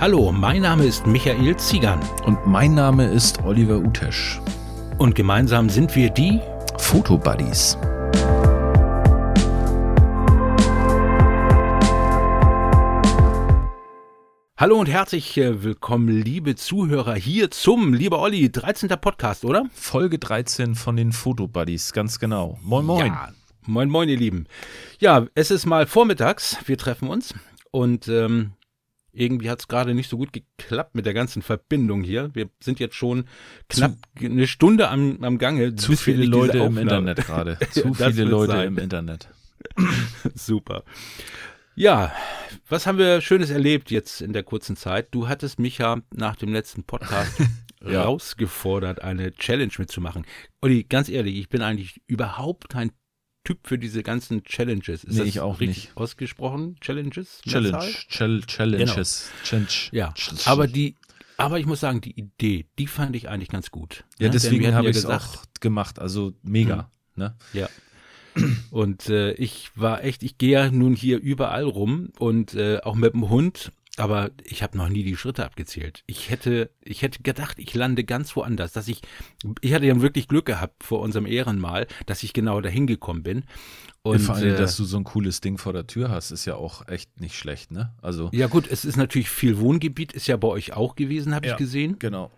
Hallo, mein Name ist Michael Ziegern. Und mein Name ist Oliver Utesch. Und gemeinsam sind wir die Fotobuddies. Hallo und herzlich äh, willkommen, liebe Zuhörer, hier zum, lieber Olli, 13. Podcast, oder? Folge 13 von den Fotobuddies, ganz genau. Moin, moin. Ja, moin, moin, ihr Lieben. Ja, es ist mal vormittags, wir treffen uns und ähm, irgendwie hat es gerade nicht so gut geklappt mit der ganzen Verbindung hier. Wir sind jetzt schon knapp zu, eine Stunde am, am Gange. Zu viele Leute im Internet gerade. Zu viele Leute sein. im Internet. Super. Ja, was haben wir Schönes erlebt jetzt in der kurzen Zeit? Du hattest mich ja nach dem letzten Podcast ja. rausgefordert, eine Challenge mitzumachen. Olli, ganz ehrlich, ich bin eigentlich überhaupt kein Typ für diese ganzen Challenges. Ist nee, ich auch richtig nicht. ausgesprochen? Challenges? Challenge. Chal Challenges. Genau. Challenge. Ja, aber die, aber ich muss sagen, die Idee, die fand ich eigentlich ganz gut. Ja, ne? deswegen habe ich es auch gemacht. Also mega. Mhm. Ne? Ja. Und äh, ich war echt, ich gehe ja nun hier überall rum und äh, auch mit dem Hund, aber ich habe noch nie die Schritte abgezählt. Ich hätte, ich hätte gedacht, ich lande ganz woanders, dass ich, ich hatte ja wirklich Glück gehabt vor unserem Ehrenmal, dass ich genau dahin gekommen bin. Und, vor allem, äh, dass du so ein cooles Ding vor der Tür hast, ist ja auch echt nicht schlecht, ne? Also ja gut, es ist natürlich viel Wohngebiet, ist ja bei euch auch gewesen, habe ja, ich gesehen. Genau.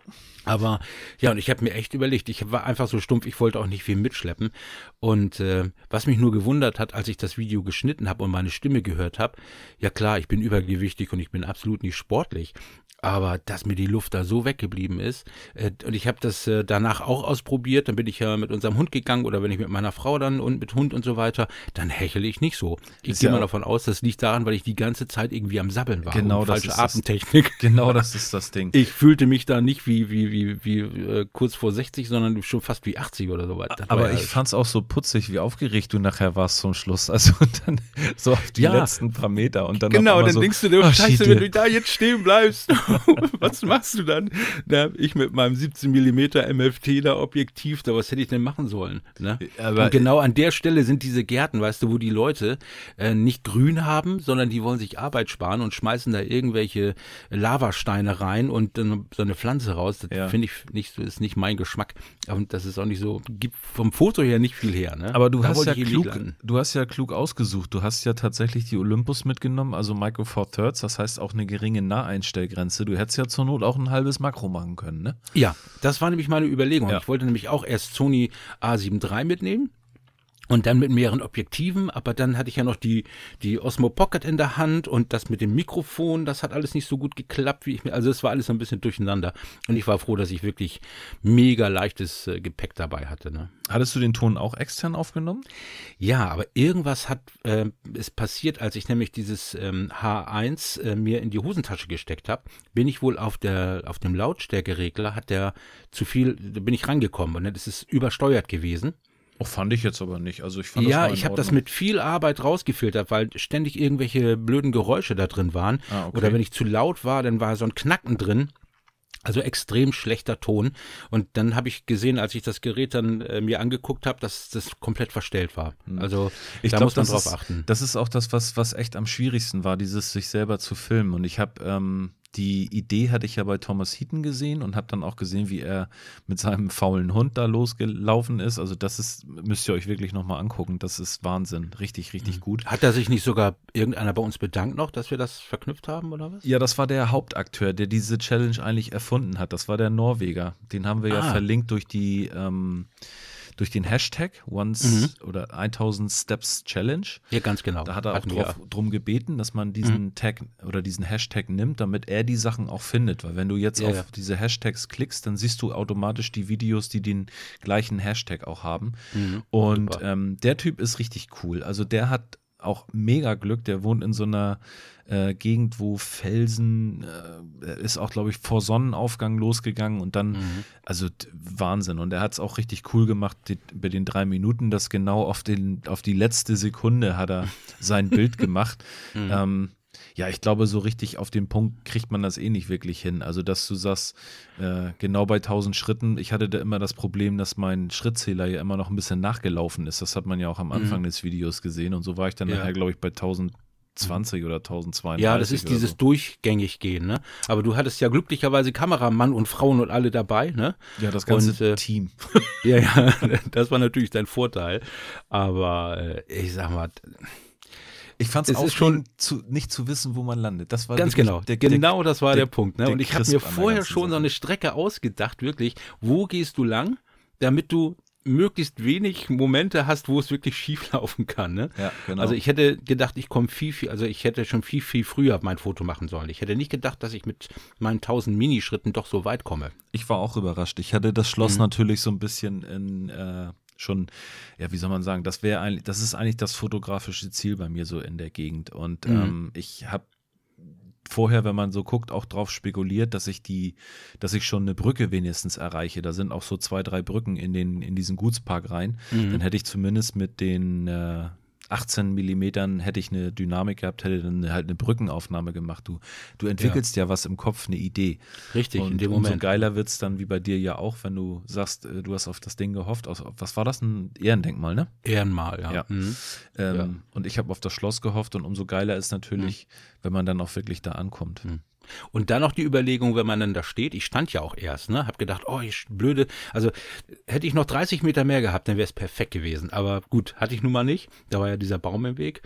Aber ja, und ich habe mir echt überlegt, ich war einfach so stumpf, ich wollte auch nicht viel mitschleppen. Und äh, was mich nur gewundert hat, als ich das Video geschnitten habe und meine Stimme gehört habe, ja klar, ich bin übergewichtig und ich bin absolut nicht sportlich. Aber dass mir die Luft da so weggeblieben ist, äh, und ich habe das äh, danach auch ausprobiert, dann bin ich ja mit unserem Hund gegangen oder wenn ich mit meiner Frau dann und mit Hund und so weiter, dann hechle ich nicht so. Ich gehe ja mal davon aus, das liegt daran, weil ich die ganze Zeit irgendwie am Sabbeln war. Genau, das falsche ist Atemtechnik. Das, genau, das ist das Ding. Ich fühlte mich da nicht wie, wie, wie, wie äh, kurz vor 60, sondern schon fast wie 80 oder so weiter. Aber ich fand es auch so putzig, wie aufgeregt du nachher warst zum Schluss. Also dann so auf die ja. letzten paar Meter und dann Genau, dann so, denkst du dir, oh, scheiße, wenn du da jetzt stehen bleibst, was machst du dann? Na, ich mit meinem 17 mm MFT da Objektiv, da was hätte ich denn machen sollen? Ne? Aber und genau an der Stelle sind diese Gärten, weißt du, wo die Leute äh, nicht grün haben, sondern die wollen sich Arbeit sparen und schmeißen da irgendwelche Lavasteine rein und dann so eine Pflanze raus. Das ja. finde ich nicht, ist nicht mein Geschmack. Und das ist auch nicht so, gibt vom Foto her nicht viel her. Ne? Aber du hast ja klug, du hast ja klug ausgesucht. Du hast ja tatsächlich die Olympus mitgenommen, also Micro Four Thirds, das heißt auch eine geringe Naheinstellgrenze. Du hättest ja zur Not auch ein halbes Makro machen können, ne? Ja, das war nämlich meine Überlegung. Ja. Ich wollte nämlich auch erst Sony A7 III mitnehmen und dann mit mehreren Objektiven, aber dann hatte ich ja noch die, die Osmo Pocket in der Hand und das mit dem Mikrofon, das hat alles nicht so gut geklappt, wie ich mir, also es war alles ein bisschen durcheinander. Und ich war froh, dass ich wirklich mega leichtes äh, Gepäck dabei hatte. Ne? Hattest du den Ton auch extern aufgenommen? Ja, aber irgendwas hat äh, ist passiert, als ich nämlich dieses ähm, H1 äh, mir in die Hosentasche gesteckt habe, bin ich wohl auf der auf dem Lautstärkeregler hat der zu viel, da bin ich rangekommen und dann ist es übersteuert gewesen. Oh, fand ich jetzt aber nicht. Also ich fand ja, ich habe das mit viel Arbeit rausgefiltert, weil ständig irgendwelche blöden Geräusche da drin waren. Ah, okay. Oder wenn ich zu laut war, dann war so ein Knacken drin. Also extrem schlechter Ton. Und dann habe ich gesehen, als ich das Gerät dann äh, mir angeguckt habe, dass das komplett verstellt war. Hm. Also ich da glaub, muss man drauf ist, achten. Das ist auch das, was, was echt am schwierigsten war, dieses sich selber zu filmen. Und ich habe ähm, die Idee hatte ich ja bei Thomas Heaton gesehen und habe dann auch gesehen, wie er mit seinem faulen Hund da losgelaufen ist. Also das ist, müsst ihr euch wirklich nochmal angucken. Das ist Wahnsinn. Richtig, richtig mhm. gut. Hat da sich nicht sogar irgendeiner bei uns bedankt noch, dass wir das verknüpft haben oder was? Ja, das war der Hauptakteur, der diese Challenge eigentlich erfunden hat. Das war der Norweger. Den haben wir ah. ja verlinkt durch die ähm, durch den Hashtag Once mhm. oder 1000 Steps Challenge. Ja, ganz genau. Da hat er auch drauf, drum gebeten, dass man diesen mhm. Tag oder diesen Hashtag nimmt, damit er die Sachen auch findet. Weil wenn du jetzt ja, auf ja. diese Hashtags klickst, dann siehst du automatisch die Videos, die den gleichen Hashtag auch haben. Mhm. Und ähm, der Typ ist richtig cool. Also der hat auch mega Glück. Der wohnt in so einer äh, Gegend, wo Felsen, äh, ist auch, glaube ich, vor Sonnenaufgang losgegangen und dann, mhm. also Wahnsinn. Und er hat es auch richtig cool gemacht die, bei den drei Minuten, das genau auf, den, auf die letzte Sekunde hat er sein Bild gemacht. Mhm. Ähm, ja, ich glaube, so richtig auf den Punkt kriegt man das eh nicht wirklich hin. Also, dass du sagst, äh, genau bei 1000 Schritten, ich hatte da immer das Problem, dass mein Schrittzähler ja immer noch ein bisschen nachgelaufen ist. Das hat man ja auch am Anfang mhm. des Videos gesehen. Und so war ich dann ja. nachher, glaube ich, bei 1000 1020 oder 1032. Ja, das ist dieses so. durchgängig gehen, ne? Aber du hattest ja glücklicherweise Kameramann und Frauen und alle dabei, ne? Ja, das ganze und, äh, Team. ja, ja, das war natürlich dein Vorteil. Aber äh, ich sag mal, ich fand es auch schon zu, nicht zu wissen, wo man landet. Das war ganz genau. Der, genau, das war der, der Punkt. Ne? Und ich habe mir vorher schon Sache. so eine Strecke ausgedacht, wirklich. Wo gehst du lang, damit du möglichst wenig Momente hast, wo es wirklich schief laufen kann. Ne? Ja, genau. Also ich hätte gedacht, ich komme viel, viel, also ich hätte schon viel, viel früher mein Foto machen sollen. Ich hätte nicht gedacht, dass ich mit meinen tausend Minischritten doch so weit komme. Ich war auch überrascht. Ich hatte das Schloss mhm. natürlich so ein bisschen in äh, schon, ja, wie soll man sagen, das wäre eigentlich, das ist eigentlich das fotografische Ziel bei mir so in der Gegend. Und mhm. ähm, ich habe vorher, wenn man so guckt, auch drauf spekuliert, dass ich die, dass ich schon eine Brücke wenigstens erreiche. Da sind auch so zwei, drei Brücken in den, in diesen Gutspark rein. Mhm. Dann hätte ich zumindest mit den äh, 18 Millimetern hätte ich eine Dynamik gehabt, hätte dann halt eine Brückenaufnahme gemacht. Du, du entwickelst ja. ja was im Kopf, eine Idee. Richtig, und in dem Moment. umso geiler wird es dann wie bei dir ja auch, wenn du sagst, äh, du hast auf das Ding gehofft. Was war das? Ein Ehrendenkmal, ne? Ehrenmal, ja. ja. Mhm. Ähm, ja. Und ich habe auf das Schloss gehofft und umso geiler ist natürlich, mhm. wenn man dann auch wirklich da ankommt. Mhm. Und dann noch die Überlegung, wenn man dann da steht, ich stand ja auch erst, ne, hab gedacht, oh, ich blöde, also hätte ich noch 30 Meter mehr gehabt, dann wäre es perfekt gewesen. Aber gut, hatte ich nun mal nicht. Da war ja dieser Baum im Weg.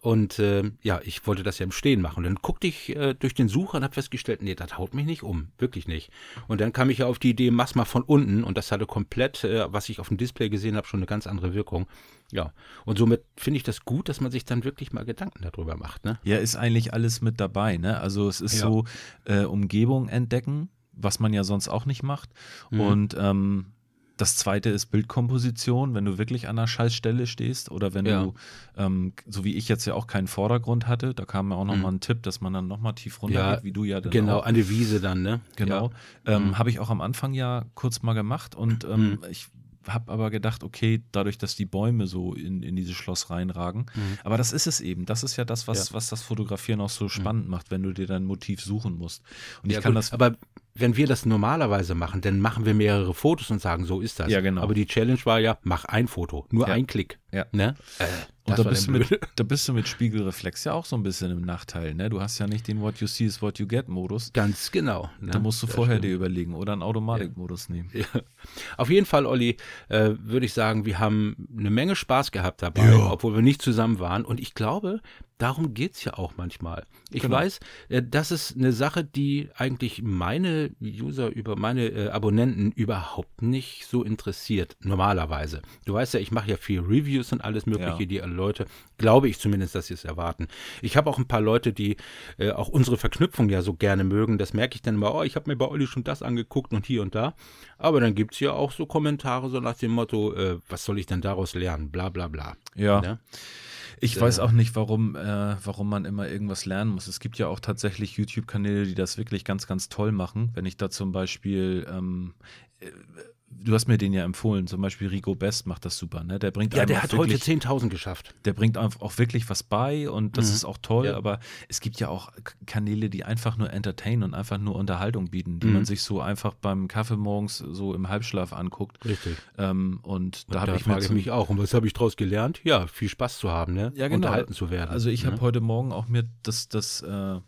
Und äh, ja, ich wollte das ja im Stehen machen. Und dann guckte ich äh, durch den Sucher und habe festgestellt, nee, das haut mich nicht um. Wirklich nicht. Und dann kam ich ja auf die Idee, mach's mal von unten. Und das hatte komplett, äh, was ich auf dem Display gesehen habe, schon eine ganz andere Wirkung. Ja, und somit finde ich das gut, dass man sich dann wirklich mal Gedanken darüber macht. Ne? Ja, ist eigentlich alles mit dabei. Ne? Also es ist ja. so äh, Umgebung entdecken, was man ja sonst auch nicht macht. Mhm. Und ähm, das zweite ist Bildkomposition, wenn du wirklich an einer Scheißstelle stehst oder wenn ja. du, ähm, so wie ich jetzt ja auch keinen Vordergrund hatte, da kam mir auch nochmal mhm. ein Tipp, dass man dann nochmal tief runter ja, geht, wie du ja dann Genau, auch. an die Wiese dann, ne? Genau. Ja. Ähm, mhm. Habe ich auch am Anfang ja kurz mal gemacht und ähm, mhm. ich habe aber gedacht, okay, dadurch, dass die Bäume so in, in dieses Schloss reinragen. Mhm. Aber das ist es eben. Das ist ja das, was, ja. was das Fotografieren auch so mhm. spannend mhm. macht, wenn du dir dein Motiv suchen musst. Und ja, ich kann gut, das. Aber wenn wir das normalerweise machen, dann machen wir mehrere Fotos und sagen, so ist das. Ja, genau. Aber die Challenge war ja, mach ein Foto, nur ja. ein Klick. Ja. Ne? Äh, und da bist, du mit, da bist du mit Spiegelreflex ja auch so ein bisschen im Nachteil. Ne? Du hast ja nicht den What you see is what you get Modus. Ganz genau. Ne? Da musst du das vorher stimmt. dir überlegen oder einen Automatikmodus ja. nehmen. Ja. Auf jeden Fall, Olli, äh, würde ich sagen, wir haben eine Menge Spaß gehabt dabei, ja. obwohl wir nicht zusammen waren. Und ich glaube, darum geht es ja auch manchmal. Ich genau. weiß, äh, das ist eine Sache, die eigentlich meine User über meine äh, Abonnenten überhaupt nicht so interessiert, normalerweise. Du weißt ja, ich mache ja viel Reviews und alles Mögliche, die Leute, glaube ich zumindest, dass sie es erwarten. Ich habe auch ein paar Leute, die äh, auch unsere Verknüpfung ja so gerne mögen. Das merke ich dann immer, oh, ich habe mir bei Olli schon das angeguckt und hier und da. Aber dann gibt es ja auch so Kommentare so nach dem Motto, äh, was soll ich denn daraus lernen? Bla bla bla. Ja. ja? Ich äh, weiß auch nicht, warum, äh, warum man immer irgendwas lernen muss. Es gibt ja auch tatsächlich YouTube-Kanäle, die das wirklich ganz, ganz toll machen. Wenn ich da zum Beispiel ähm, äh, du hast mir den ja empfohlen, zum Beispiel Rico Best macht das super, ne? Der bringt Ja, der hat wirklich, heute 10.000 geschafft. Der bringt auch wirklich was bei und das mhm. ist auch toll, ja. aber es gibt ja auch Kanäle, die einfach nur entertainen und einfach nur Unterhaltung bieten, die mhm. man sich so einfach beim Kaffee morgens so im Halbschlaf anguckt. Richtig. Ähm, und, und da habe ich frage ich mich auch, und was habe ich daraus gelernt? Ja, viel Spaß zu haben, ne? Ja, genau. Unterhalten zu werden. Also ich ne? habe heute Morgen auch mir das, das äh,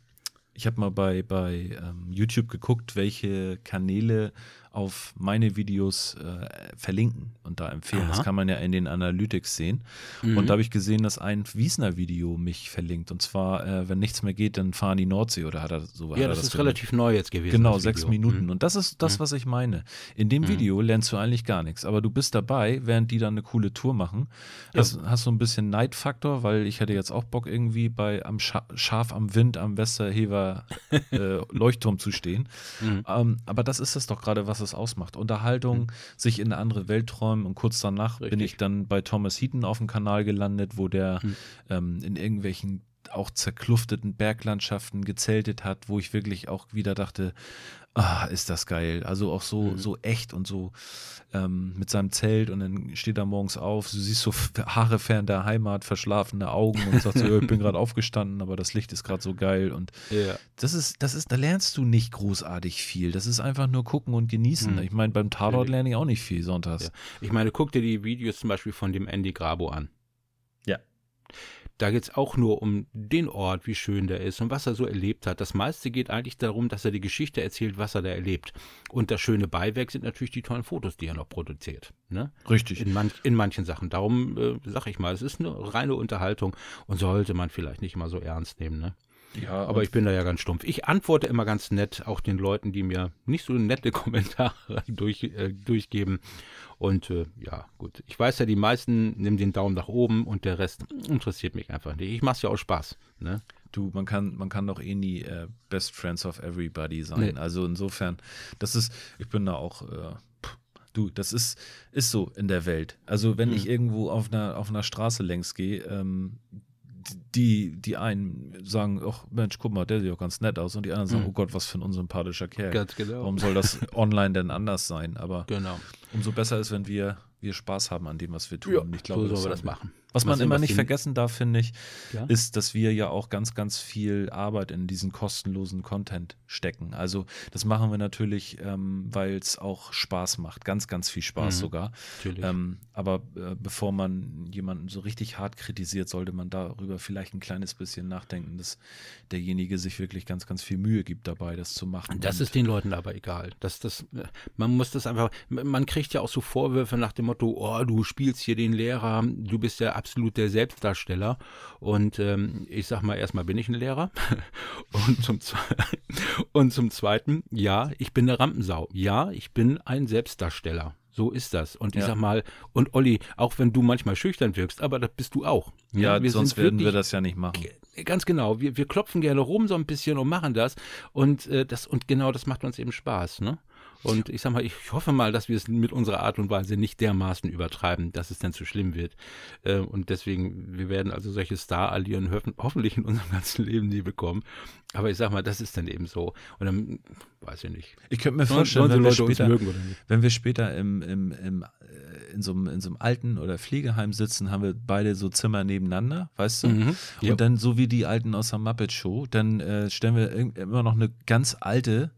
ich habe mal bei, bei ähm, YouTube geguckt, welche Kanäle auf meine Videos äh, verlinken und da empfehlen. Aha. Das kann man ja in den Analytics sehen. Mhm. Und da habe ich gesehen, dass ein Wiesner-Video mich verlinkt. Und zwar, äh, wenn nichts mehr geht, dann fahren die Nordsee oder hat er so Ja, das, das ist gemacht. relativ neu jetzt gewesen. Genau, sechs Minuten. Mhm. Und das ist das, mhm. was ich meine. In dem mhm. Video lernst du eigentlich gar nichts, aber du bist dabei, während die dann eine coole Tour machen. Hast, ja. hast so ein bisschen Neidfaktor, weil ich hätte jetzt auch Bock, irgendwie bei am Scha Schaf am Wind am Westerhever äh, Leuchtturm zu stehen. Mhm. Ähm, aber das ist es doch gerade, was es ausmacht. Unterhaltung, mhm. sich in eine andere Welt träumen und kurz danach Richtig. bin ich dann bei Thomas Heaton auf dem Kanal gelandet, wo der mhm. ähm, in irgendwelchen auch zerklufteten Berglandschaften gezeltet hat, wo ich wirklich auch wieder dachte, ah, ist das geil. Also auch so, mhm. so echt und so ähm, mit seinem Zelt und dann steht er morgens auf, du siehst so Haare fern der Heimat, verschlafene Augen und sagst so, ich bin gerade aufgestanden, aber das Licht ist gerade so geil und ja. das ist, das ist, da lernst du nicht großartig viel. Das ist einfach nur gucken und genießen. Mhm. Ich meine, beim Tatort lerne ich auch nicht viel sonntags. Ja. Ich meine, guck dir die Videos zum Beispiel von dem Andy Grabo an. Ja da geht es auch nur um den Ort, wie schön der ist und was er so erlebt hat. Das meiste geht eigentlich darum, dass er die Geschichte erzählt, was er da erlebt. Und das schöne Beiwerk sind natürlich die tollen Fotos, die er noch produziert. Ne? Richtig. In, manch, in manchen Sachen. Darum äh, sage ich mal, es ist eine reine Unterhaltung und sollte man vielleicht nicht immer so ernst nehmen. Ne? Ja, aber ich bin da ja ganz stumpf. Ich antworte immer ganz nett, auch den Leuten, die mir nicht so nette Kommentare durch, äh, durchgeben. Und äh, ja, gut. Ich weiß ja, die meisten nehmen den Daumen nach oben und der Rest interessiert mich einfach nicht. Ich mache es ja auch Spaß. Ne? Du, man kann, man kann doch eh nie äh, Best Friends of Everybody sein. Nee. Also insofern, das ist, ich bin da auch. Äh, du, das ist, ist so in der Welt. Also wenn mhm. ich irgendwo auf einer, auf einer Straße längs gehe, ähm, die, die einen sagen, ach Mensch, guck mal, der sieht auch ganz nett aus und die anderen sagen, mhm. oh Gott, was für ein unsympathischer Kerl. Ganz genau. Warum soll das online denn anders sein? Aber genau. umso besser ist, wenn wir, wir Spaß haben an dem, was wir tun. Ja, ich glaube, so sollen wir das machen. Was man immer nicht vergessen darf, finde ich, ja? ist, dass wir ja auch ganz, ganz viel Arbeit in diesen kostenlosen Content stecken. Also das machen wir natürlich, ähm, weil es auch Spaß macht, ganz, ganz viel Spaß mhm, sogar. Ähm, aber äh, bevor man jemanden so richtig hart kritisiert, sollte man darüber vielleicht ein kleines bisschen nachdenken, dass derjenige sich wirklich ganz, ganz viel Mühe gibt dabei, das zu machen. Das Und ist den Leuten aber egal. Das, das, man muss das einfach, man kriegt ja auch so Vorwürfe nach dem Motto, oh, du spielst hier den Lehrer, du bist ja absolut der Selbstdarsteller. Und ähm, ich sag mal, erstmal bin ich ein Lehrer. und, zum und zum Zweiten, ja, ich bin eine Rampensau. Ja, ich bin ein Selbstdarsteller. So ist das. Und ich ja. sag mal, und Olli, auch wenn du manchmal schüchtern wirkst, aber das bist du auch. Ja, ja sonst würden wir das ja nicht machen. Ganz genau. Wir, wir klopfen gerne rum so ein bisschen und machen das. Und, äh, das. und genau das macht uns eben Spaß. Ne? Und ich sag mal, ich hoffe mal, dass wir es mit unserer Art und Weise nicht dermaßen übertreiben, dass es dann zu schlimm wird. Äh, und deswegen, wir werden also solche Star-Allieren hoffentlich in unserem ganzen Leben nie bekommen. Aber ich sag mal, das ist dann eben so. Und dann weiß ich nicht. Ich könnte mir vorstellen, wenn wir, später, wenn wir später im, im, im, äh, in, so einem, in so einem alten oder Pflegeheim sitzen, haben wir beide so Zimmer nebeneinander, weißt du? Mhm, und dann, so wie die Alten aus der Muppet Show, dann äh, stellen wir immer noch eine ganz alte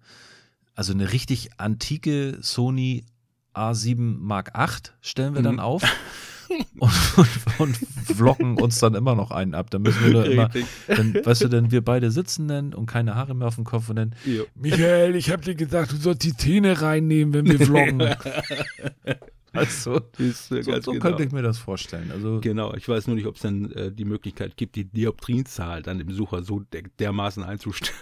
also eine richtig antike Sony A7 Mark VIII stellen wir mhm. dann auf und, und, und, vloggen uns dann immer noch einen ab. Dann müssen wir nur immer, dann, weißt du, denn wir beide sitzen dann und keine Haare mehr auf dem Kopf und dann, jo. Michael, ich habe dir gesagt, du sollst die Zähne reinnehmen, wenn wir vloggen. Also, ist, so, so genau. könnte ich mir das vorstellen. Also, genau, ich weiß nur nicht, ob es dann äh, die Möglichkeit gibt, die Dioptrienzahl dann im Sucher so der, dermaßen einzustellen.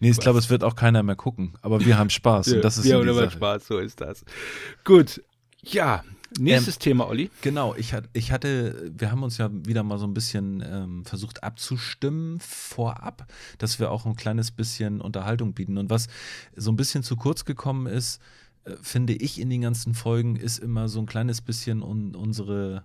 Nee, ich glaube, es wird auch keiner mehr gucken. Aber wir haben Spaß. ja, und das ist wir haben immer Spaß, so ist das. Gut, ja, Nächstes ähm, Thema, Olli. Genau, ich, ich hatte, wir haben uns ja wieder mal so ein bisschen ähm, versucht abzustimmen vorab, dass wir auch ein kleines bisschen Unterhaltung bieten. Und was so ein bisschen zu kurz gekommen ist, finde ich, in den ganzen Folgen ist immer so ein kleines bisschen un unsere,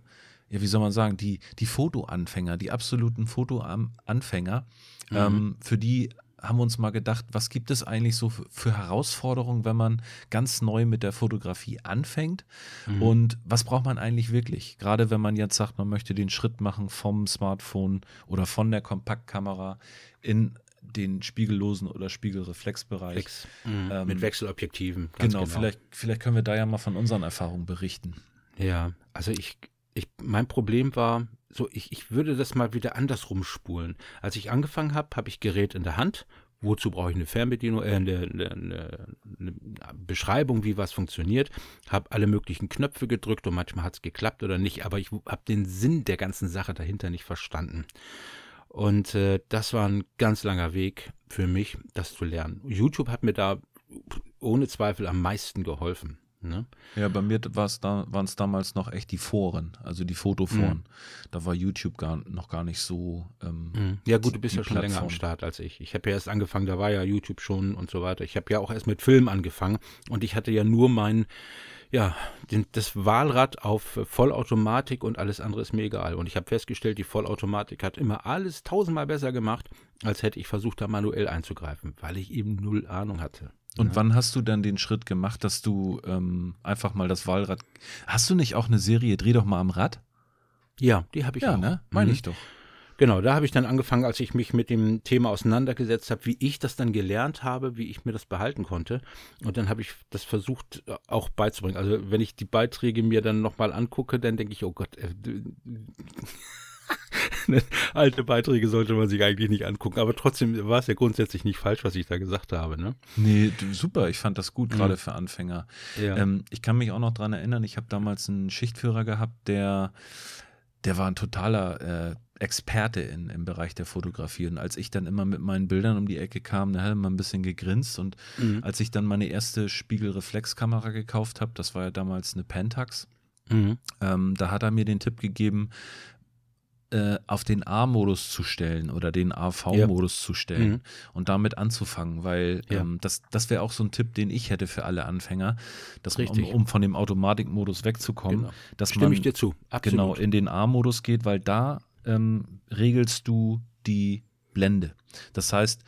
ja, wie soll man sagen, die, die Fotoanfänger, die absoluten Fotoanfänger, mhm. ähm, für die haben wir uns mal gedacht, was gibt es eigentlich so für Herausforderungen, wenn man ganz neu mit der Fotografie anfängt? Mhm. Und was braucht man eigentlich wirklich? Gerade wenn man jetzt sagt, man möchte den Schritt machen vom Smartphone oder von der Kompaktkamera in den spiegellosen oder Spiegelreflexbereich. Flex. Mhm. Ähm, Mit Wechselobjektiven. Genau, genau, Vielleicht, vielleicht können wir da ja mal von unseren Erfahrungen berichten. Ja, also ich, ich, mein Problem war, so, ich, ich würde das mal wieder andersrum spulen. Als ich angefangen habe, habe ich Gerät in der Hand. Wozu brauche ich eine Fernbedienung, äh, eine, eine, eine Beschreibung, wie was funktioniert? Habe alle möglichen Knöpfe gedrückt und manchmal hat es geklappt oder nicht, aber ich habe den Sinn der ganzen Sache dahinter nicht verstanden. Und äh, das war ein ganz langer Weg für mich, das zu lernen. YouTube hat mir da ohne Zweifel am meisten geholfen. Ne? Ja, bei mir da, waren es damals noch echt die Foren, also die Fotoforen. Mhm. Da war YouTube gar, noch gar nicht so. Ähm, mhm. Ja, gut, du bist ja schon Plattform. länger am Start als ich. Ich habe ja erst angefangen, da war ja YouTube schon und so weiter. Ich habe ja auch erst mit Film angefangen und ich hatte ja nur meinen ja, den, das Wahlrad auf Vollautomatik und alles andere ist mir egal. Und ich habe festgestellt, die Vollautomatik hat immer alles tausendmal besser gemacht, als hätte ich versucht, da manuell einzugreifen, weil ich eben null Ahnung hatte. Und ja. wann hast du dann den Schritt gemacht, dass du ähm, einfach mal das Wahlrad. Hast du nicht auch eine Serie Dreh doch mal am Rad? Ja, die habe ich ja, auch. ne? Meine mhm. ich doch. Genau, da habe ich dann angefangen, als ich mich mit dem Thema auseinandergesetzt habe, wie ich das dann gelernt habe, wie ich mir das behalten konnte. Und dann habe ich das versucht äh, auch beizubringen. Also wenn ich die Beiträge mir dann nochmal angucke, dann denke ich, oh Gott, äh, Alte Beiträge sollte man sich eigentlich nicht angucken, aber trotzdem war es ja grundsätzlich nicht falsch, was ich da gesagt habe. Ne? Nee, super, ich fand das gut, gerade mhm. für Anfänger. Ja. Ähm, ich kann mich auch noch daran erinnern, ich habe damals einen Schichtführer gehabt, der, der war ein totaler äh, Experte in, im Bereich der Fotografie. Und als ich dann immer mit meinen Bildern um die Ecke kam, da hat er mal ein bisschen gegrinst. Und mhm. als ich dann meine erste Spiegelreflexkamera gekauft habe, das war ja damals eine Pentax, mhm. ähm, da hat er mir den Tipp gegeben, äh, auf den A-Modus zu stellen oder den AV-Modus ja. zu stellen mhm. und damit anzufangen, weil ja. ähm, das, das wäre auch so ein Tipp, den ich hätte für alle Anfänger, dass man, um, um, von dem Automatikmodus wegzukommen, genau. dass Stimme man ich dir zu. Absolut. genau in den A-Modus geht, weil da ähm, regelst du die Blende. Das heißt,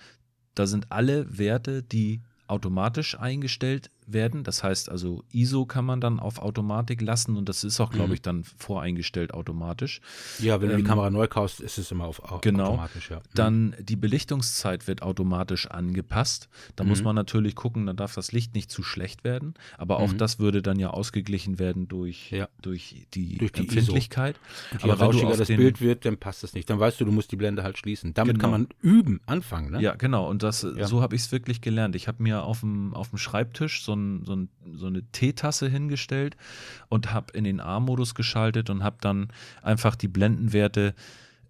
da sind alle Werte, die automatisch eingestellt werden. Das heißt also, ISO kann man dann auf Automatik lassen und das ist auch, glaube mhm. ich, dann voreingestellt automatisch. Ja, wenn ähm, du die ähm, Kamera neu kaufst, ist es immer auf genau. automatisch. Ja. Mhm. Dann die Belichtungszeit wird automatisch angepasst. Da mhm. muss man natürlich gucken, dann darf das Licht nicht zu schlecht werden. Aber auch mhm. das würde dann ja ausgeglichen werden durch, ja. durch die, durch die Empfindlichkeit. Je Aber rauschiger das Bild wird, dann passt es nicht. Dann weißt du, du musst die Blende halt schließen. Damit genau. kann man üben, anfangen. Ne? Ja, genau. Und das, ja. so habe ich es wirklich gelernt. Ich habe mir auf dem, auf dem Schreibtisch so ein, so, ein, so eine Teetasse hingestellt und habe in den A-Modus geschaltet und habe dann einfach die Blendenwerte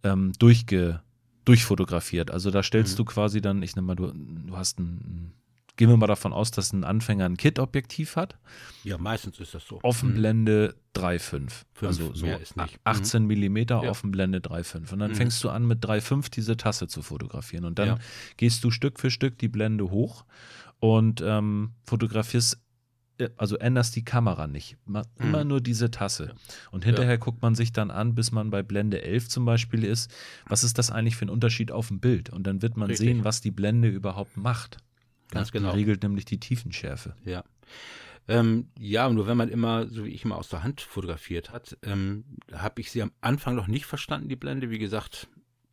ähm, durchge, durchfotografiert. Also da stellst mhm. du quasi dann, ich nehme mal, du, du hast ein, gehen wir mal davon aus, dass ein Anfänger ein Kit-Objektiv hat. Ja, meistens ist das so. Offenblende mhm. 3,5. Also so 18 mhm. mm ja. Offenblende 3,5. Und dann mhm. fängst du an mit 3,5 diese Tasse zu fotografieren. Und dann ja. gehst du Stück für Stück die Blende hoch und ähm, fotografierst, äh, also änderst die Kamera nicht. Immer mhm. nur diese Tasse. Und hinterher ja. guckt man sich dann an, bis man bei Blende 11 zum Beispiel ist, was ist das eigentlich für ein Unterschied auf dem Bild? Und dann wird man Richtig. sehen, was die Blende überhaupt macht. Ganz ja, genau. Regelt nämlich die Tiefenschärfe. Ja. Ähm, ja, nur wenn man immer, so wie ich immer aus der Hand fotografiert hat, ähm, habe ich sie am Anfang noch nicht verstanden, die Blende. Wie gesagt,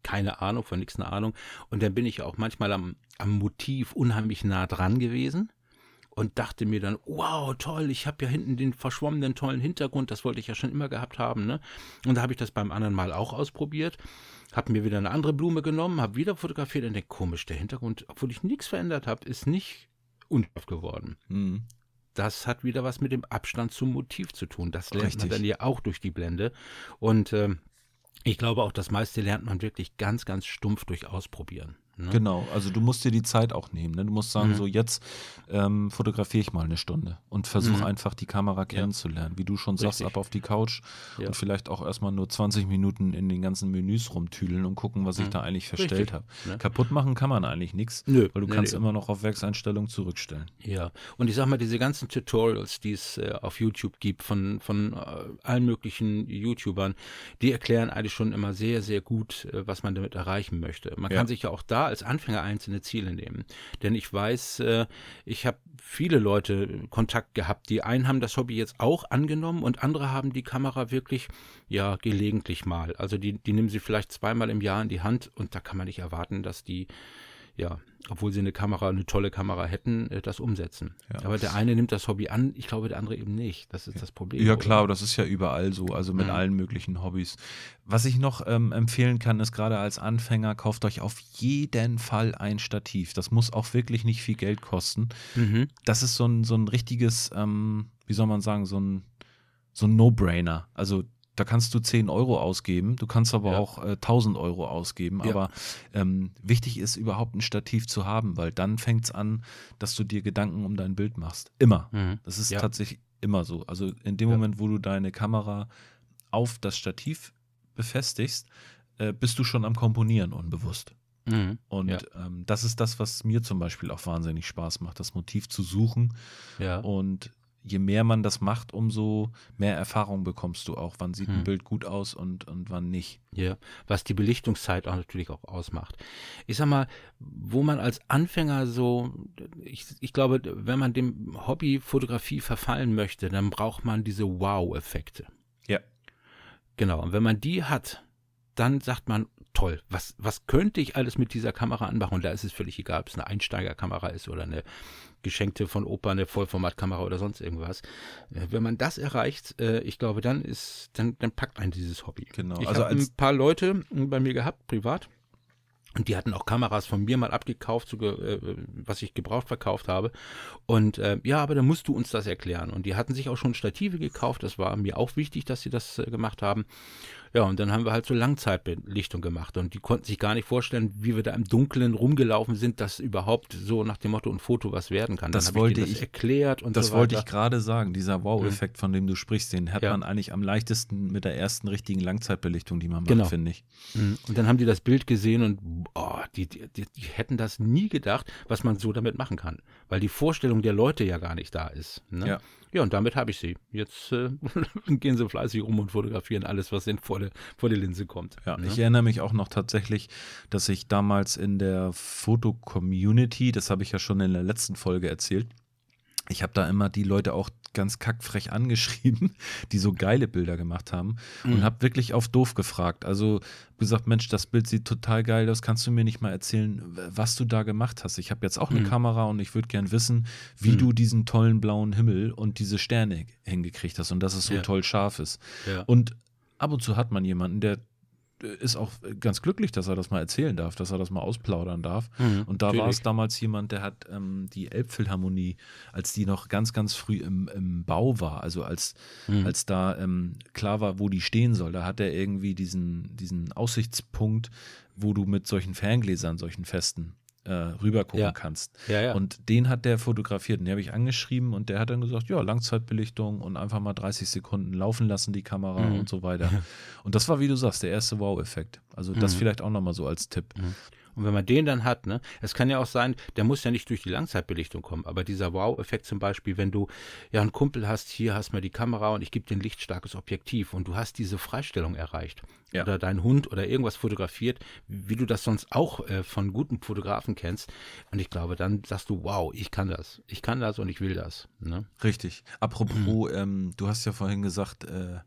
keine Ahnung, von nichts eine Ahnung. Und dann bin ich auch manchmal am, am Motiv unheimlich nah dran gewesen und dachte mir dann, wow, toll, ich habe ja hinten den verschwommenen tollen Hintergrund, das wollte ich ja schon immer gehabt haben. Ne? Und da habe ich das beim anderen Mal auch ausprobiert, habe mir wieder eine andere Blume genommen, habe wieder fotografiert und denke, komisch, der Hintergrund, obwohl ich nichts verändert habe, ist nicht unscharf geworden. Mhm. Das hat wieder was mit dem Abstand zum Motiv zu tun. Das lernt Richtig. man dann ja auch durch die Blende. Und äh, ich glaube auch, das meiste lernt man wirklich ganz, ganz stumpf durch Ausprobieren. Ne? Genau, also du musst dir die Zeit auch nehmen. Ne? Du musst sagen, mhm. so jetzt ähm, fotografiere ich mal eine Stunde und versuche mhm. einfach die Kamera kennenzulernen. Wie du schon Richtig. sagst, ab auf die Couch ja. und vielleicht auch erstmal nur 20 Minuten in den ganzen Menüs rumtüdeln und gucken, was mhm. ich da eigentlich verstellt habe. Ne? Kaputt machen kann man eigentlich nichts, weil du nee, kannst nee. immer noch auf Werkseinstellung zurückstellen. Ja, und ich sag mal, diese ganzen Tutorials, die es äh, auf YouTube gibt von, von äh, allen möglichen YouTubern, die erklären eigentlich schon immer sehr, sehr gut, äh, was man damit erreichen möchte. Man ja. kann sich ja auch da als Anfänger einzelne Ziele nehmen. Denn ich weiß, äh, ich habe viele Leute Kontakt gehabt. Die einen haben das Hobby jetzt auch angenommen und andere haben die Kamera wirklich, ja, gelegentlich mal. Also die, die nehmen sie vielleicht zweimal im Jahr in die Hand und da kann man nicht erwarten, dass die ja, obwohl sie eine Kamera, eine tolle Kamera hätten, äh, das umsetzen. Ja. Aber der eine nimmt das Hobby an, ich glaube, der andere eben nicht. Das ist das Problem. Ja, klar, oder? das ist ja überall so, also mit mhm. allen möglichen Hobbys. Was ich noch ähm, empfehlen kann, ist gerade als Anfänger, kauft euch auf jeden Fall ein Stativ. Das muss auch wirklich nicht viel Geld kosten. Mhm. Das ist so ein, so ein richtiges, ähm, wie soll man sagen, so ein, so ein No-Brainer. Also da kannst du 10 Euro ausgeben, du kannst aber ja. auch äh, 1000 Euro ausgeben. Ja. Aber ähm, wichtig ist überhaupt ein Stativ zu haben, weil dann fängt es an, dass du dir Gedanken um dein Bild machst. Immer. Mhm. Das ist ja. tatsächlich immer so. Also in dem Moment, wo du deine Kamera auf das Stativ befestigst, äh, bist du schon am Komponieren unbewusst. Mhm. Und ja. ähm, das ist das, was mir zum Beispiel auch wahnsinnig Spaß macht, das Motiv zu suchen ja. und je mehr man das macht, umso mehr Erfahrung bekommst du auch. Wann sieht hm. ein Bild gut aus und, und wann nicht. Ja, was die Belichtungszeit auch natürlich auch ausmacht. Ich sag mal, wo man als Anfänger so, ich, ich glaube, wenn man dem Hobby Fotografie verfallen möchte, dann braucht man diese Wow-Effekte. Ja. Genau, und wenn man die hat, dann sagt man, toll, was, was könnte ich alles mit dieser Kamera anmachen? Und da ist es völlig egal, ob es eine Einsteigerkamera ist oder eine geschenkte von Opa, eine Vollformatkamera oder sonst irgendwas. Äh, wenn man das erreicht, äh, ich glaube, dann ist, dann, dann packt einen dieses Hobby. Genau. Ich also habe ein paar Leute bei mir gehabt, privat, und die hatten auch Kameras von mir mal abgekauft, äh, was ich gebraucht verkauft habe. Und äh, ja, aber dann musst du uns das erklären. Und die hatten sich auch schon Stative gekauft. Das war mir auch wichtig, dass sie das äh, gemacht haben. Ja, und dann haben wir halt so Langzeitbelichtung gemacht und die konnten sich gar nicht vorstellen, wie wir da im Dunkeln rumgelaufen sind, dass überhaupt so nach dem Motto ein Foto was werden kann. Dann das wollte ich, das erklärt und das so wollte ich gerade sagen. Dieser Wow-Effekt, mhm. von dem du sprichst, den hat Ja. man eigentlich am leichtesten mit der ersten richtigen Langzeitbelichtung, die man macht, Genau. finde ich. Mhm. Und dann haben die das Bild gesehen und oh, die, die, die, die hätten das nie gedacht, was man so damit machen kann. Weil die Vorstellung der Leute ja gar nicht da ist. Ne? Ja. Ja, und damit habe ich sie. Jetzt äh, gehen sie fleißig rum und fotografieren alles, was ihnen vor, der, vor die Linse kommt. Ja, ne? ich erinnere mich auch noch tatsächlich, dass ich damals in der Foto-Community, das habe ich ja schon in der letzten Folge erzählt, ich habe da immer die Leute auch ganz kackfrech angeschrieben, die so geile Bilder gemacht haben und Mhm. habe wirklich auf doof gefragt. Also gesagt, Mensch, das Bild sieht total geil aus. Kannst du mir nicht mal erzählen, was du da gemacht hast? Ich habe jetzt auch eine Mhm. Kamera und ich würde gern wissen, wie Mhm. du diesen tollen blauen Himmel und diese Sterne hingekriegt hast und dass es so Ja. toll scharf ist. Ja. Und ab und zu hat man jemanden, der ist auch ganz glücklich, dass er das mal erzählen darf, dass er das mal ausplaudern darf. Mhm, Und da war es damals jemand, der hat ähm, die Elbphilharmonie, als die noch ganz, ganz früh im, im Bau war, also als, Mhm. als da ähm, klar war, wo die stehen soll, da hat er irgendwie diesen, diesen Aussichtspunkt, wo du mit solchen Ferngläsern, solchen festen, äh, rüber gucken Ja. kannst. Ja, ja. Und den hat der fotografiert. Und den habe ich angeschrieben und der hat dann gesagt, ja, Langzeitbelichtung und einfach mal 30 Sekunden laufen lassen, die Kamera Mhm. und so weiter. Und das war, wie du sagst, der erste Wow-Effekt. Also das Mhm. vielleicht auch nochmal so als Tipp. Und wenn man den dann hat, ne, es kann ja auch sein, der muss ja nicht durch die Langzeitbelichtung kommen, aber dieser Wow-Effekt zum Beispiel, wenn du ja einen Kumpel hast, hier hast mal die Kamera und ich gebe dir ein lichtstarkes Objektiv und du hast diese Freistellung erreicht Ja. oder dein Hund oder irgendwas fotografiert, wie du das sonst auch äh, von guten Fotografen kennst und ich glaube, dann sagst du, wow, ich kann das, ich kann das und ich will das. Ne? Richtig. Apropos, ähm, du hast ja vorhin gesagt, äh,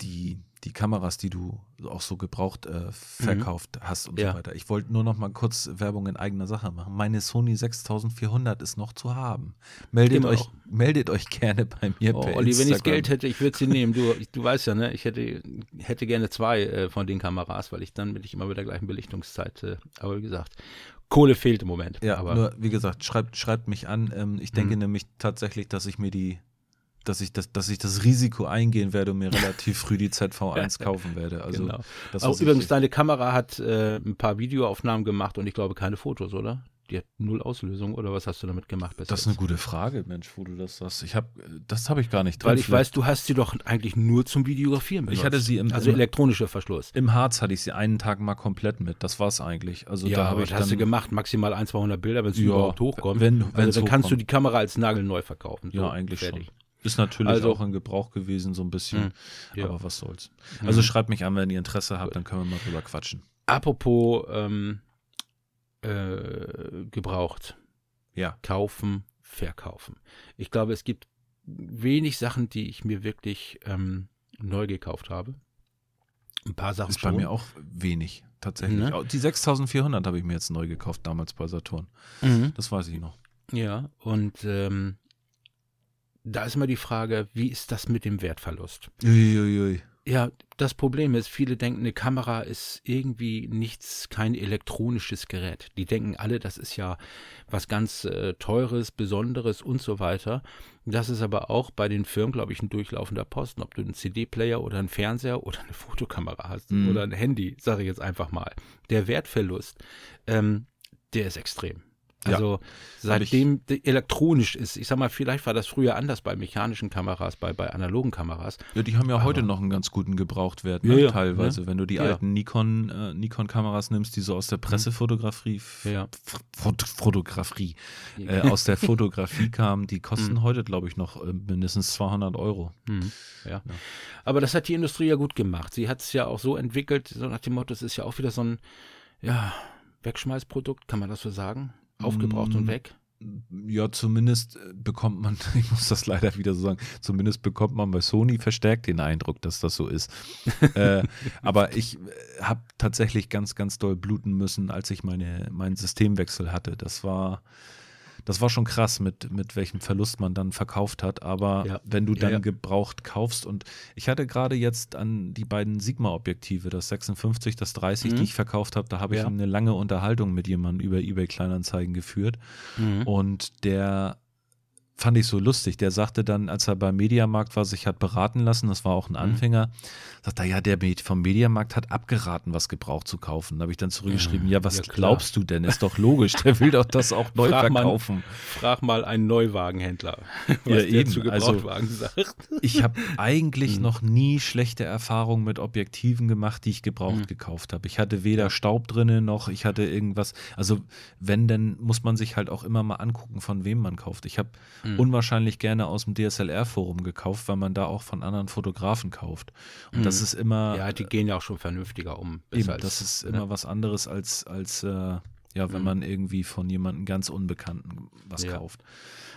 die, die Kameras, die du auch so gebraucht äh, verkauft hast und Ja. so weiter. Ich wollte nur noch mal kurz Werbung in eigener Sache machen. Meine Sony 6400 ist noch zu haben. Meldet, Immer euch, meldet euch gerne bei mir Oh, per Olli, wenn ich Instagram. Geld hätte, ich würde sie nehmen. Du, du weißt ja, ne? Ich hätte, hätte gerne zwei äh, von den Kameras, weil ich dann bin ich immer mit der gleichen Belichtungszeit. Äh, aber wie gesagt, Kohle fehlt im Moment. Ja, aber nur wie gesagt, schreibt, schreibt mich an. Ähm, ich denke Mhm. nämlich tatsächlich, dass ich mir die, dass ich das, dass ich das Risiko eingehen werde und mir relativ früh die ZV1 kaufen werde. Also genau. das Auch übrigens, ich, deine Kamera hat äh, ein paar Videoaufnahmen gemacht und ich glaube keine Fotos, oder? Die hat null Auslösung oder was hast du damit gemacht? das ist jetzt? eine gute Frage, Mensch, wo du das sagst. Ich habe, das habe ich gar nicht drin. Weil ich weiß, du hast sie doch eigentlich nur zum Videografieren Ich benutzt. hatte sie im- Also im- elektronischer Verschluss. Im Harz hatte ich sie einen Tag mal komplett mit. Das war's eigentlich. Also ja, da habe ich hast du dann, gemacht, maximal ein, 200 Bilder, wenn es Ja, überhaupt hochkommt. wenn- also dann kannst du hochkommt. die Kamera als nagelneu verkaufen. ja So, eigentlich fertig. schon. Ist natürlich Also- auch in Gebrauch gewesen, so ein bisschen. Mhm. Ja. Aber was soll's. Mhm. Also schreibt mich an, wenn ihr Interesse habt, dann können wir mal drüber quatschen. Apropos ähm, äh, gebraucht. Ja. Kaufen, verkaufen. Ich glaube, es gibt wenig Sachen, die ich mir wirklich ähm, neu gekauft habe. Ein paar Sachen Ist bei schon. mir auch wenig, tatsächlich. Ne? Die 6400 habe ich mir jetzt neu gekauft, damals bei Saturn. Mhm. Das weiß ich noch. Ja, und ähm, da ist immer die Frage, wie ist das mit dem Wertverlust? Uiuiui. Ja, das Problem ist, viele denken, eine Kamera ist irgendwie nichts, kein elektronisches Gerät. Die denken alle, das ist ja was ganz äh, Teures, Besonderes und so weiter. Das ist aber auch bei den Firmen, glaube ich, ein durchlaufender Posten, ob du einen CD-Player oder einen Fernseher oder eine Fotokamera hast Mhm. oder ein Handy, sage ich jetzt einfach mal. Der Wertverlust, ähm, der ist extrem. Ja. Also seitdem die elektronisch ist, ich sag mal, vielleicht war das früher anders bei mechanischen Kameras, bei, bei analogen Kameras. Ja, die haben ja Aber- heute noch einen ganz guten Gebrauchtwert, Ja, ne? ja, teilweise. Wenn du die Ja. alten Nikon, äh, Nikon-Kameras nimmst, die so aus der Pressefotografie, Ja. F- Fot Fotografie, äh, aus der Fotografie kamen, die kosten Mhm. heute, glaube ich, noch äh, mindestens 200 Euro. Hm, ja. Aber das hat die Industrie ja gut gemacht. Sie hat es ja auch so entwickelt, so nach dem Motto, es ist ja auch wieder so ein ja, Wegschmeißprodukt, kann man das so sagen? Aufgebraucht Mm. und weg. Ja, zumindest äh, bekommt man, ich muss das leider wieder so sagen, zumindest bekommt man bei Sony verstärkt den Eindruck, dass das so ist. äh, aber ich äh, habe tatsächlich ganz, ganz doll bluten müssen, als ich meine, meinen Systemwechsel hatte. Das war, das war schon krass, mit, mit welchem Verlust man dann verkauft hat. Aber ja. wenn du dann ja, ja. gebraucht kaufst und ich hatte gerade jetzt an die beiden Sigma-Objektive, das 56, das 30, mhm. die ich verkauft habe, da habe ich eine lange Unterhaltung mit jemandem über eBay Kleinanzeigen geführt. Mhm. Und der fand ich so lustig. Der sagte dann, als er beim Mediamarkt war, sich hat beraten lassen, das war auch ein mhm. Anfänger, mhm. sagt er, ja, der vom Mediamarkt hat abgeraten, was gebraucht zu kaufen. Da habe ich dann zurückgeschrieben, ja, was ja, glaubst du denn? Ist doch logisch, der will doch das auch neu frag verkaufen. Mal, frag mal einen Neuwagenhändler, was ja, eben. zu Gebrauchtwagen also, sagt. Ich habe eigentlich mhm. noch nie schlechte Erfahrungen mit Objektiven gemacht, die ich gebraucht mhm. gekauft habe. Ich hatte weder Staub drinnen noch ich hatte irgendwas. Also wenn, dann muss man sich halt auch immer mal angucken, von wem man kauft. Ich habe mhm. unwahrscheinlich gerne aus dem DSLR-Forum gekauft, weil man da auch von anderen Fotografen kauft. Und mhm. das ist immer. Ja, die gehen ja auch schon vernünftiger um. Eben, als, das ist immer ne? was anderes als, als äh, ja, wenn mhm. man irgendwie von jemandem ganz Unbekannten was ja. kauft.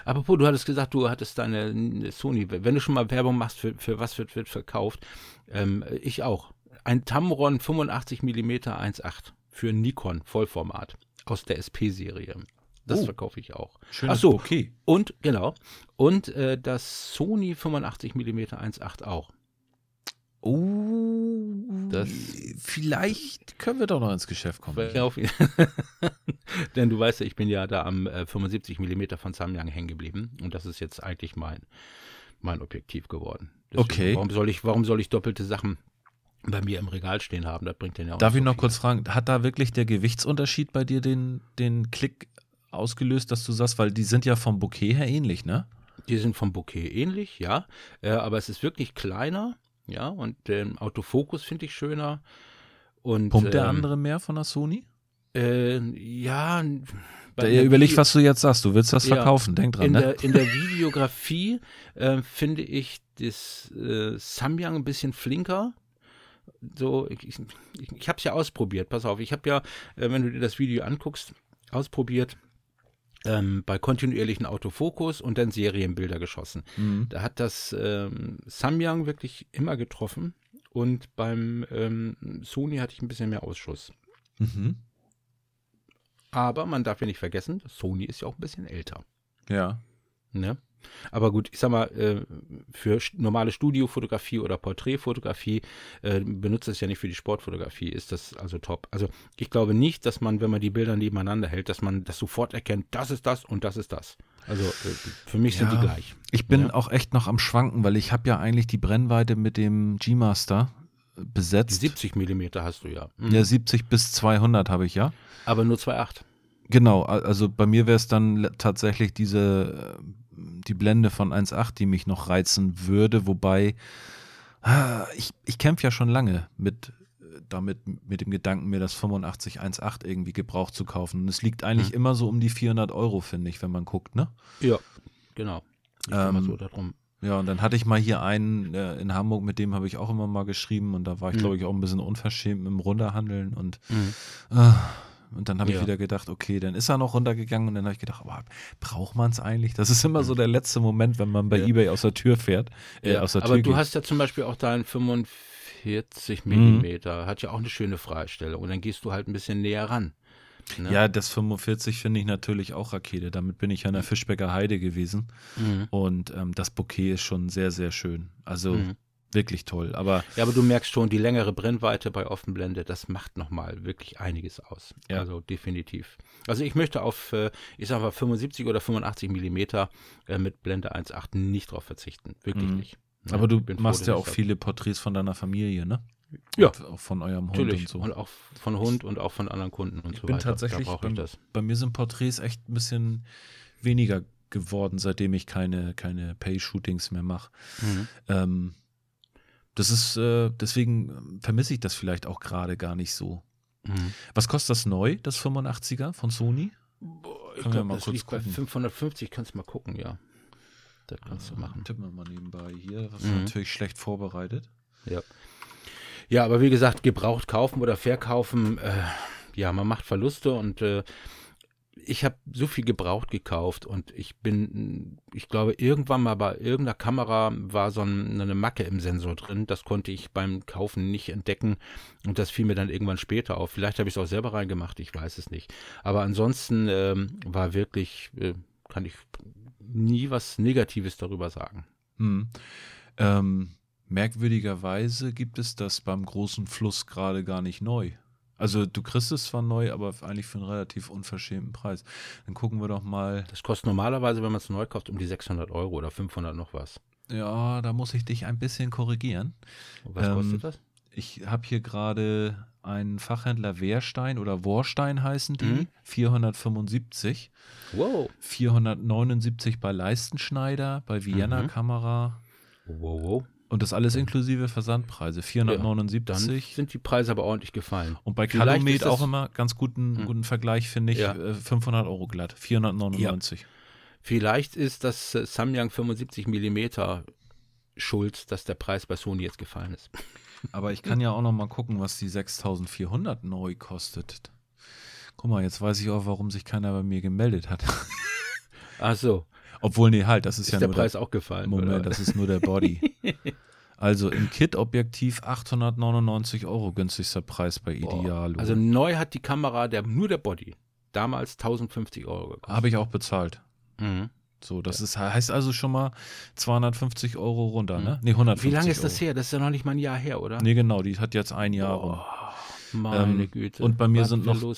Apropos, du hattest gesagt, du hattest deine Sony, wenn du schon mal Werbung machst, für, für was wird, wird verkauft, ähm, ich auch. Ein Tamron 85 mm 1.8 für Nikon Vollformat aus der SP-Serie. Das oh. verkaufe ich auch. Schön. Ach so, okay. Und genau. Und äh, das Sony 85 mm 1.8 auch. Oh, das vielleicht können wir doch noch ins Geschäft kommen. Denn du weißt ja, ich bin ja da am äh, 75 mm von Samyang hängen geblieben und das ist jetzt eigentlich mein, mein Objektiv geworden. Deswegen, okay. Warum soll, ich, warum soll ich doppelte Sachen bei mir im Regal stehen haben? Das bringt den ja auch Darf ich noch viel. kurz fragen, hat da wirklich der Gewichtsunterschied bei dir den, den Klick ausgelöst, dass du sagst, weil die sind ja vom Bouquet her ähnlich, ne? Die sind vom Bouquet ähnlich, ja. Äh, aber es ist wirklich kleiner, ja. Und den Autofokus finde ich schöner. Und, Pumpt der ähm, andere mehr von der Sony? Äh, ja. Der, überleg, was du jetzt sagst. Du willst das ja, verkaufen, denk dran. In, ne? der, in der Videografie äh, finde ich das äh, Samyang ein bisschen flinker so, ich, ich, ich habe es ja ausprobiert, pass auf, ich habe ja, äh, wenn du dir das Video anguckst, ausprobiert, ähm, bei kontinuierlichen Autofokus und dann Serienbilder geschossen. Mhm. Da hat das ähm, Samyang wirklich immer getroffen und beim ähm, Sony hatte ich ein bisschen mehr Ausschuss. Mhm. Aber man darf ja nicht vergessen, Sony ist ja auch ein bisschen älter. Ja. Ne? Aber gut, ich sag mal, äh, für normale Studiofotografie oder Porträtfotografie äh, benutzt es ja nicht für die Sportfotografie, ist das also top. Also ich glaube nicht, dass man, wenn man die Bilder nebeneinander hält, dass man das sofort erkennt, das ist das und das ist das. Also äh, für mich sind ja, die gleich. Ich bin ja? auch echt noch am Schwanken, weil ich habe ja eigentlich die Brennweite mit dem G-Master besetzt. Die 70 Millimeter hast du ja. Mhm. Ja, 70 bis 200 habe ich ja. Aber nur 2,8. Genau, also bei mir wäre es dann tatsächlich diese die Blende von 1.8, die mich noch reizen würde, wobei ah, ich, ich kämpfe ja schon lange mit damit mit dem Gedanken, mir das 85 1.8 irgendwie gebraucht zu kaufen. Und es liegt eigentlich hm. immer so um die 400 Euro, finde ich, wenn man guckt, ne? Ja, genau. Ähm, so darum. Ja, und dann hatte ich mal hier einen äh, in Hamburg, mit dem habe ich auch immer mal geschrieben und da war ich, mhm. glaube ich, auch ein bisschen unverschämt im Runterhandeln und mhm. äh, und dann habe ja. ich wieder gedacht, okay, dann ist er noch runtergegangen und dann habe ich gedacht, aber braucht man es eigentlich? Das ist immer so der letzte Moment, wenn man bei ja. eBay aus der Tür fährt. Äh, ja. aus der aber Tür du geht. hast ja zum Beispiel auch deinen 45 Millimeter, mhm. hat ja auch eine schöne Freistellung und dann gehst du halt ein bisschen näher ran. Ne? Ja, das 45 finde ich natürlich auch Rakete. Damit bin ich an der Fischbecker Heide gewesen. Mhm. Und ähm, das Bouquet ist schon sehr, sehr schön. Also mhm wirklich toll. Aber ja, aber du merkst schon, die längere Brennweite bei Offenblende, das macht nochmal wirklich einiges aus. Ja. Also definitiv. Also ich möchte auf, äh, ich sag mal 75 oder 85 Millimeter äh, mit Blende 1.8 nicht drauf verzichten. Wirklich mhm. nicht. Ja, aber du machst froh, ja auch viele Porträts von deiner Familie, ne? Ja. Und auch von eurem Hund Natürlich. und so. Und auch von Hund und auch von anderen Kunden und ich so bin weiter. Tatsächlich da bei, bei mir sind Porträts echt ein bisschen weniger geworden, seitdem ich keine, keine Pay-Shootings mehr mache. Mhm. Ähm, das ist, äh, deswegen vermisse ich das vielleicht auch gerade gar nicht so. Mhm. Was kostet das neu, das 85er von Sony? Boah, ich glaube, das liegt gucken. bei 550, kannst du mal gucken, ja. Das kannst du machen. Tippen wir mal nebenbei hier. Das ist mhm. natürlich schlecht vorbereitet. Ja. Ja, aber wie gesagt, gebraucht kaufen oder verkaufen, äh, ja, man macht Verluste und äh, ich habe so viel gebraucht gekauft und ich bin, ich glaube, irgendwann mal bei irgendeiner Kamera war so eine Macke im Sensor drin. Das konnte ich beim Kaufen nicht entdecken und das fiel mir dann irgendwann später auf. Vielleicht habe ich es auch selber reingemacht, ich weiß es nicht. Aber ansonsten ähm, war wirklich, äh, kann ich nie was Negatives darüber sagen. Hm. Ähm, merkwürdigerweise gibt es das beim großen Fluss gerade gar nicht neu. Also du kriegst es zwar neu, aber eigentlich für einen relativ unverschämten Preis. Dann gucken wir doch mal. Das kostet normalerweise, wenn man es neu kauft, um die 600 Euro oder 500 noch was. Ja, da muss ich dich ein bisschen korrigieren. Was ähm, kostet das? Ich habe hier gerade einen Fachhändler Wehrstein oder Worstein heißen die, mhm. 475. Wow. 479 bei Leistenschneider, bei Vienna mhm. Kamera. Wow, wow. Und das alles inklusive Versandpreise, 479. Ja, dann sind die Preise aber ordentlich gefallen. Und bei Calumet auch immer ganz guten, hm. guten Vergleich, finde ich, ja. 500 äh, Euro glatt, 499. Ja. Vielleicht ist das äh, Samyang 75 mm schuld, dass der Preis bei Sony jetzt gefallen ist. Aber ich kann ja auch noch mal gucken, was die 6400 neu kostet. Guck mal, jetzt weiß ich auch, warum sich keiner bei mir gemeldet hat. Ach so. Obwohl, nee, halt, das ist, ist ja der Preis der, auch gefallen. Moment, oder? das ist nur der Body. also im Kit-Objektiv 899 Euro günstigster Preis bei Idealo. Also neu hat die Kamera der, nur der Body. Damals 1050 Euro gekostet. Habe ich auch bezahlt. Mhm. So, das ja. ist, heißt also schon mal 250 Euro runter, ne? Nee, 150 Wie lange ist das Euro. her? Das ist ja noch nicht mal ein Jahr her, oder? Nee, genau, die hat jetzt ein Jahr rum. Meine ähm, Güte. Und bei mir sind noch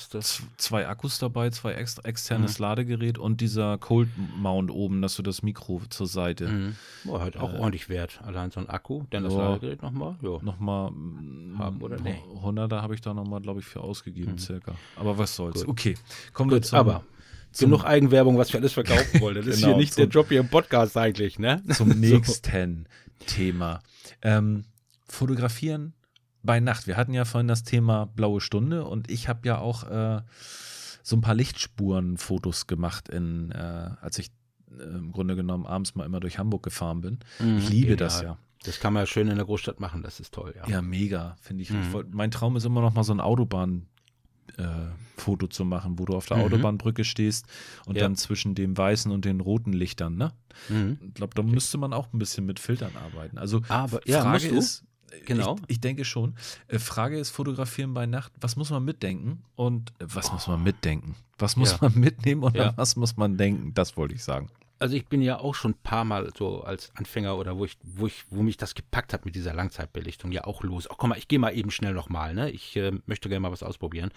zwei Akkus dabei, zwei extra, externes mhm. Ladegerät und dieser Cold Mount oben, dass du das Mikro zur Seite. Mhm. Boah, hat auch äh, ordentlich Wert. Allein so ein Akku, dann das Ladegerät nochmal. Nochmal haben oder nee. 100er habe ich da nochmal, glaube ich, für ausgegeben, mhm. circa. Aber was soll's. Gut. Okay, kommen Gut, wir zum. Aber zum, genug Eigenwerbung, was wir alles verkaufen wollen. Das genau, ist hier nicht zum, der Job hier im Podcast eigentlich, ne? Zum nächsten so. Thema. Ähm, fotografieren bei Nacht. Wir hatten ja vorhin das Thema blaue Stunde und ich habe ja auch äh, so ein paar Lichtspurenfotos gemacht, in, äh, als ich äh, im Grunde genommen abends mal immer durch Hamburg gefahren bin. Mhm, ich liebe genial. das ja. Das kann man ja schön in der Großstadt machen, das ist toll, ja. Ja, mega, finde ich. Mhm. mein Traum ist immer noch mal so ein Autobahn. Äh, Foto zu machen, wo du auf der mhm. Autobahnbrücke stehst und ja. dann zwischen dem weißen und den roten Lichtern, ne? Mhm. Ich glaube, da müsste man auch ein bisschen mit Filtern arbeiten. Also Aber, ja, Frage ist, Genau. Ich, ich, denke schon. Äh, Frage ist, fotografieren bei Nacht, was muss man mitdenken und äh, was oh. muss man mitdenken? Was muss ja. man mitnehmen und ja. was muss man denken? Das wollte ich sagen. Also ich bin ja auch schon ein paar Mal so als Anfänger oder wo ich, wo ich, wo mich das gepackt hat mit dieser Langzeitbelichtung ja auch los. Ach komm mal, ich gehe mal eben schnell nochmal, ne? Ich äh, möchte gerne mal was ausprobieren.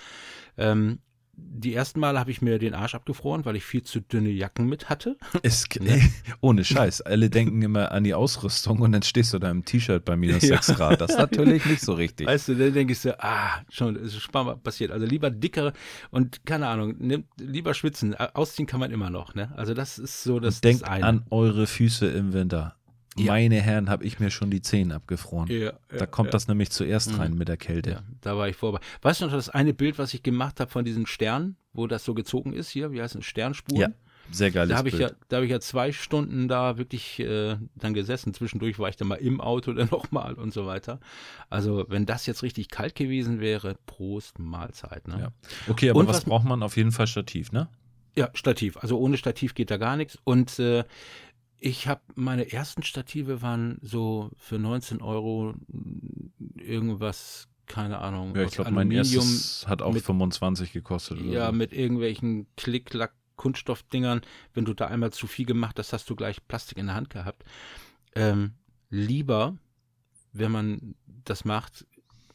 Ähm, die ersten Male habe ich mir den Arsch abgefroren, weil ich viel zu dünne Jacken mit hatte. Es, ne? ohne Scheiß. Alle denken immer an die Ausrüstung und dann stehst du da im T-Shirt bei minus ja. 6 Grad. Das ist natürlich nicht so richtig. Weißt du, dann denke ich so, ah, schon, ist schon passiert. Also lieber dickere und keine Ahnung, nimm, lieber schwitzen. Ausziehen kann man immer noch, ne? Also das ist so das, Denkt das eine. an eure Füße im Winter. Ja. Meine Herren, habe ich mir schon die Zehen abgefroren. Ja, ja, da kommt das nämlich zuerst mhm. rein mit der Kälte. da war ich vorbei. Weißt du noch das eine Bild, was ich gemacht habe von diesen Sternen, wo das so gezogen ist hier? Wie heißt es? Sternspuren? Ja, sehr geiles da hab Bild. Ich ja, da habe ich ja zwei Stunden da wirklich äh, dann gesessen. Zwischendurch war ich dann mal im Auto dann nochmal und so weiter. Also wenn das jetzt richtig kalt gewesen wäre, Prost, Mahlzeit. Ne? Okay, aber was, was braucht man? Auf jeden Fall Stativ, ne? Ja, Stativ. Also ohne Stativ geht da gar nichts. Und äh, ich habe meine ersten Stative waren so für 19 Euro irgendwas, keine Ahnung. Ja, ich glaube, mein erstes hat auch mit, 25 gekostet. ja, so. mit irgendwelchen Klicklack Kunststoffdingern. Wenn du da einmal zu viel gemacht hast, hast du gleich Plastik in der Hand gehabt. Ähm, lieber, wenn man das macht,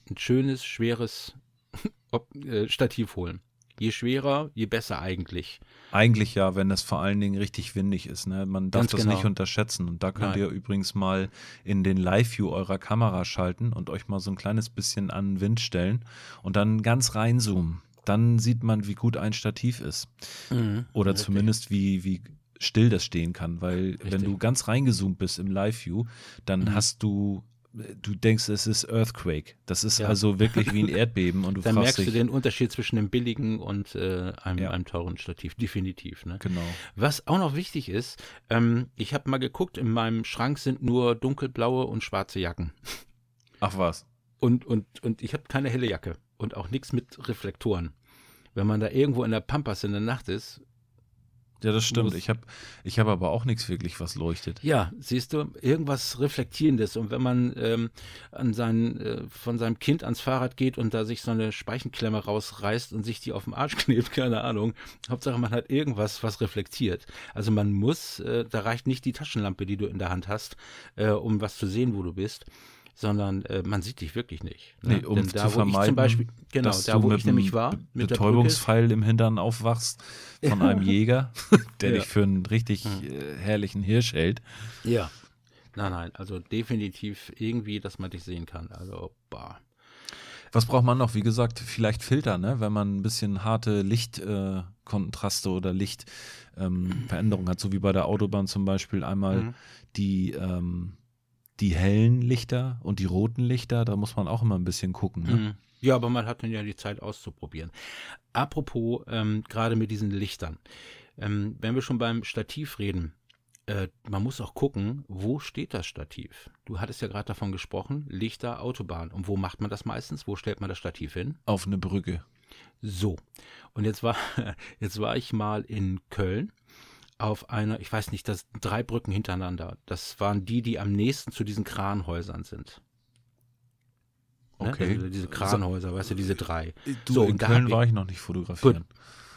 ein schönes, schweres äh, Stativ holen. Je schwerer, je besser eigentlich. Eigentlich ja, wenn es vor allen Dingen richtig windig ist. Ne? Man darf Ganz das genau. nicht unterschätzen. Und da könnt Nein. ihr übrigens mal in den Live-View eurer Kamera schalten und euch mal so ein kleines bisschen an den Wind stellen und dann ganz reinzoomen. Dann sieht man, wie gut ein Stativ ist. Mhm, Oder richtig. zumindest wie, wie still das stehen kann. Weil richtig. wenn du ganz reingezoomt bist im Live-View, dann mhm. hast du du denkst, es ist Earthquake. Das ist ja. also wirklich wie ein Erdbeben und du Dann merkst dich, du den Unterschied zwischen dem billigen und äh, einem, ja. einem, teuren Stativ, definitiv. Ne? Genau. Was auch noch wichtig ist, ähm, ich habe mal geguckt, in meinem Schrank sind nur dunkelblaue und schwarze Jacken. Ach was. Und, und, und ich habe keine helle Jacke und auch nichts mit Reflektoren. wenn man da irgendwo in der Pampas in der Nacht ist, ja, das stimmt. Ich habe ich hab aber auch nichts wirklich, was leuchtet. Ja, siehst du, irgendwas Reflektierendes. Und wenn man ähm, an sein, äh, von seinem Kind ans Fahrrad geht und da sich so eine Speichenklemme rausreißt und sich die auf den Arsch klebt, keine Ahnung. Hauptsache, man hat irgendwas, was reflektiert. Also man muss, äh, da reicht nicht die Taschenlampe, die du in der Hand hast, äh, um was zu sehen, wo du bist sondern äh, man sieht dich wirklich nicht. Ne? Nee, um Denn da, zu vermeiden, zum Beispiel, genau, da wo ich nämlich war, mit Betäubungspfeil im Hintern aufwachst von einem Jäger, der ja. dich für einen richtig äh, herrlichen Hirsch hält. Ja. Nein, nein, also definitiv irgendwie, dass man dich sehen kann. Also, bah. Was braucht man noch? Wie gesagt, vielleicht Filter, ne? wenn man ein bisschen harte Lichtkontraste äh, oder Lichtveränderungen ähm, hat, so wie bei der Autobahn zum Beispiel einmal mhm. die ähm, die hellen Lichter und die roten Lichter, da muss man auch immer ein bisschen gucken. Ne? Mhm. Ja, aber man hat dann ja die Zeit auszuprobieren. Apropos, ähm, gerade mit diesen Lichtern. Ähm, wenn wir schon beim Stativ reden, äh, man muss auch gucken, wo steht das Stativ? Du hattest ja gerade davon gesprochen, Lichter, Autobahn. Und wo macht man das meistens? Wo stellt man das Stativ hin? Auf eine Brücke. So. Und jetzt war, jetzt war ich mal in Köln auf einer, ich weiß nicht, das drei Brücken hintereinander. Das waren die, die am nächsten zu diesen Kranhäusern sind. Ne? Okay. Also diese Kranhäuser, weißt du, diese drei. Du, so, in Köln war ich noch nicht fotografieren.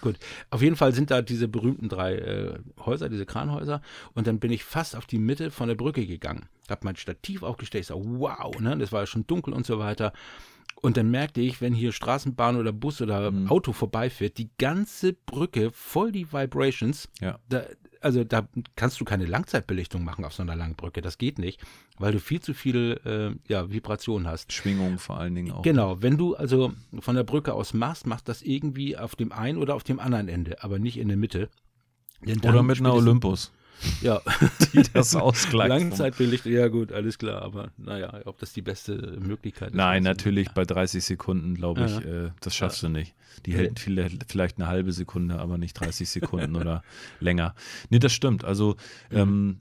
Gut, gut. Auf jeden Fall sind da diese berühmten drei äh, Häuser, diese Kranhäuser. Und dann bin ich fast auf die Mitte von der Brücke gegangen. Hab mein Stativ aufgestellt. Ich sag, wow, ne? Das war ja schon dunkel und so weiter. Und dann merkte ich, wenn hier Straßenbahn oder Bus oder mhm. Auto vorbeifährt, die ganze Brücke voll die Vibrations. Ja. Da, also da kannst du keine Langzeitbelichtung machen auf so einer langen Brücke. Das geht nicht, weil du viel zu viel äh, ja, Vibration hast. Schwingung vor allen Dingen auch. Genau, wenn du also von der Brücke aus machst, machst das irgendwie auf dem einen oder auf dem anderen Ende, aber nicht in der Mitte. oder mit einer Olympus. Ja. Die das ausgleicht. Langzeitbelichtung, ja gut, alles klar. Aber naja, ob das die beste Möglichkeit ist. Nein, natürlich bei 30 Sekunden, glaube ich, äh, das schaffst ja. du nicht. Die hält vielleicht eine halbe Sekunde, aber nicht 30 Sekunden oder länger. Nee, das stimmt. Also mhm. ähm,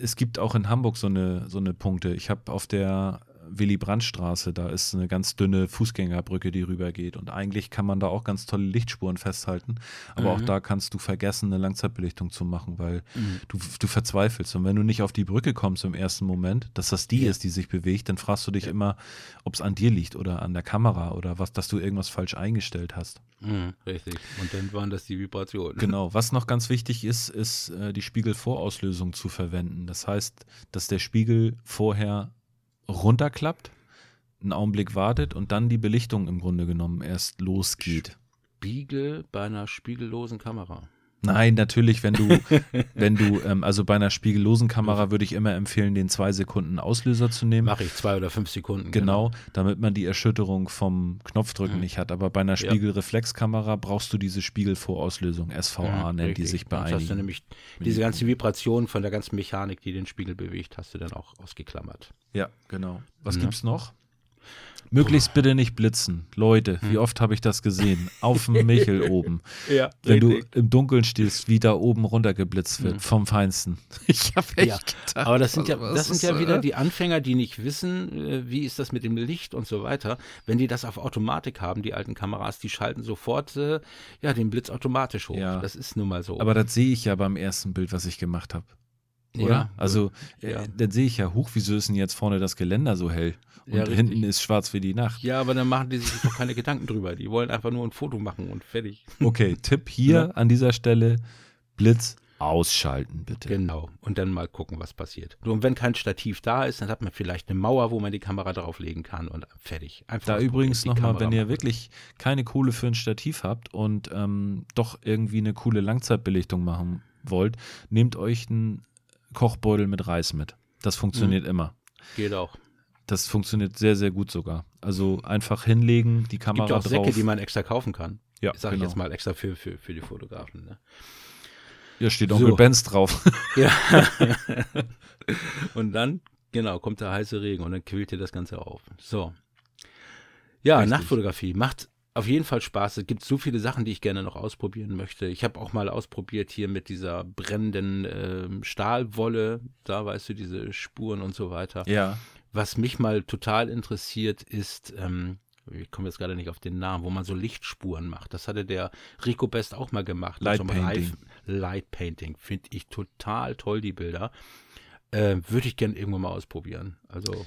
es gibt auch in Hamburg so eine, so eine Punkte. Ich habe auf der Willy-Brandt-Straße, da ist eine ganz dünne Fußgängerbrücke, die rübergeht. Und eigentlich kann man da auch ganz tolle Lichtspuren festhalten. Aber mhm. auch da kannst du vergessen, eine Langzeitbelichtung zu machen, weil mhm. du, du verzweifelst. Und wenn du nicht auf die Brücke kommst im ersten Moment, dass das die ja. ist, die sich bewegt, dann fragst du dich ja. immer, ob es an dir liegt oder an der Kamera oder was, dass du irgendwas falsch eingestellt hast. Mhm, richtig. Und dann waren das die Vibrationen. Genau. Was noch ganz wichtig ist, ist äh, die Spiegelvorauslösung zu verwenden. Das heißt, dass der Spiegel vorher runterklappt, einen Augenblick wartet und dann die Belichtung im Grunde genommen erst losgeht. Spiegel bei einer spiegellosen Kamera. Nein, natürlich, wenn du, wenn du, ähm, also bei einer spiegellosen Kamera würde ich immer empfehlen, den zwei Sekunden Auslöser zu nehmen. Mache ich zwei oder fünf Sekunden. Genau, genau. damit man die Erschütterung vom Knopfdrücken mhm. nicht hat. Aber bei einer Spiegelreflexkamera brauchst du diese Spiegelvorauslösung, SVA mhm, nennt die sich bei einigen. hast du nämlich diese ganze Vibration von der ganzen Mechanik, die den Spiegel bewegt, hast du dann auch ausgeklammert. Ja, genau. Was mhm. es noch? Möglichst bitte nicht blitzen. Leute, wie hm. oft habe ich das gesehen? Auf dem Michel oben. Ja, Wenn richtig. du im Dunkeln stehst, wie da oben runtergeblitzt wird, mhm. vom Feinsten. Ich habe echt ja, gedacht. Aber das sind ja, das sind ja wieder die Anfänger, die nicht wissen, äh, wie ist das mit dem Licht und so weiter. Wenn die das auf Automatik haben, die alten Kameras, die schalten sofort äh, ja, den Blitz automatisch hoch. Ja. Das ist nun mal so. Aber das sehe ich ja beim ersten Bild, was ich gemacht habe. Oder? Ja, also, äh, ja. dann sehe ich ja, hoch, wieso ist denn jetzt vorne das Geländer so hell? Und ja, hinten ist schwarz wie die Nacht. Ja, aber dann machen die sich doch keine Gedanken drüber. Die wollen einfach nur ein Foto machen und fertig. Okay, Tipp hier an dieser Stelle: Blitz ausschalten, bitte. Genau. Und dann mal gucken, was passiert. Und wenn kein Stativ da ist, dann hat man vielleicht eine Mauer, wo man die Kamera drauflegen kann und fertig. Einfach da übrigens nochmal, wenn ihr wirklich keine Kohle für ein Stativ habt und ähm, doch irgendwie eine coole Langzeitbelichtung machen wollt, nehmt euch einen Kochbeutel mit Reis mit. Das funktioniert mhm. immer. Geht auch. Das funktioniert sehr, sehr gut sogar. Also einfach hinlegen, die Kamera Gibt auch drauf. Säcke, die man extra kaufen kann. Ja, Sag genau. ich jetzt mal extra für, für, für die Fotografen. Ne? Ja, steht Onkel so. Benz drauf. ja. und dann, genau, kommt der heiße Regen und dann quillt ihr das Ganze auf. So. Ja, Richtig. Nachtfotografie macht auf jeden Fall Spaß. Es gibt so viele Sachen, die ich gerne noch ausprobieren möchte. Ich habe auch mal ausprobiert hier mit dieser brennenden äh, Stahlwolle, da weißt du, diese Spuren und so weiter. Ja. Was mich mal total interessiert, ist ähm, ich komme jetzt gerade nicht auf den Namen, wo man so Lichtspuren macht. Das hatte der Rico Best auch mal gemacht. Light so Painting. Light Painting. Finde ich total toll, die Bilder. Äh, Würde ich gerne irgendwann mal ausprobieren. Also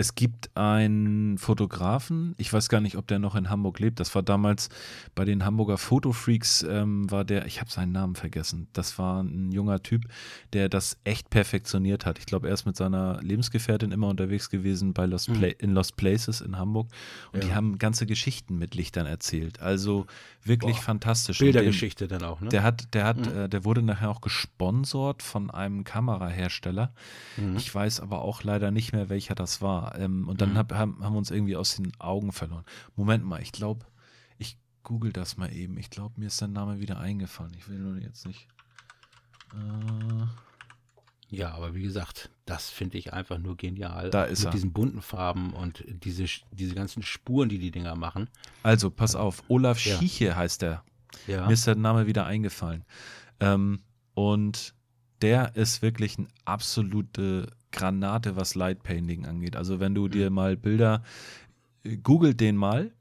es gibt einen Fotografen, ich weiß gar nicht, ob der noch in Hamburg lebt. Das war damals bei den Hamburger Fotofreaks, ähm, war der, ich habe seinen Namen vergessen. Das war ein junger Typ, der das echt perfektioniert hat. Ich glaube, er ist mit seiner Lebensgefährtin immer unterwegs gewesen bei Lost mhm. in Lost Places in Hamburg. Und ja. die haben ganze Geschichten mit Lichtern erzählt. Also wirklich Boah. fantastisch. Bildergeschichte dann auch, ne? Der hat, der hat, mhm. äh, der wurde nachher auch gesponsort von einem Kamerahersteller. Mhm. Ich weiß aber auch leider nicht mehr, welcher das war. Ähm, und dann mhm. hab, haben, haben wir uns irgendwie aus den Augen verloren. Moment mal, ich glaube, ich google das mal eben. Ich glaube, mir ist dein Name wieder eingefallen. Ich will nur jetzt nicht. Äh, ja, aber wie gesagt, das finde ich einfach nur genial. Da ist Mit er. diesen bunten Farben und diese, diese ganzen Spuren, die die Dinger machen. Also, pass auf. Olaf ja. Schieche heißt er. Ja. Mir ist der Name wieder eingefallen. Ähm, und der ist wirklich ein absolute Granate, was Light Painting angeht. Also wenn du mhm. dir mal Bilder, äh, googelt den mal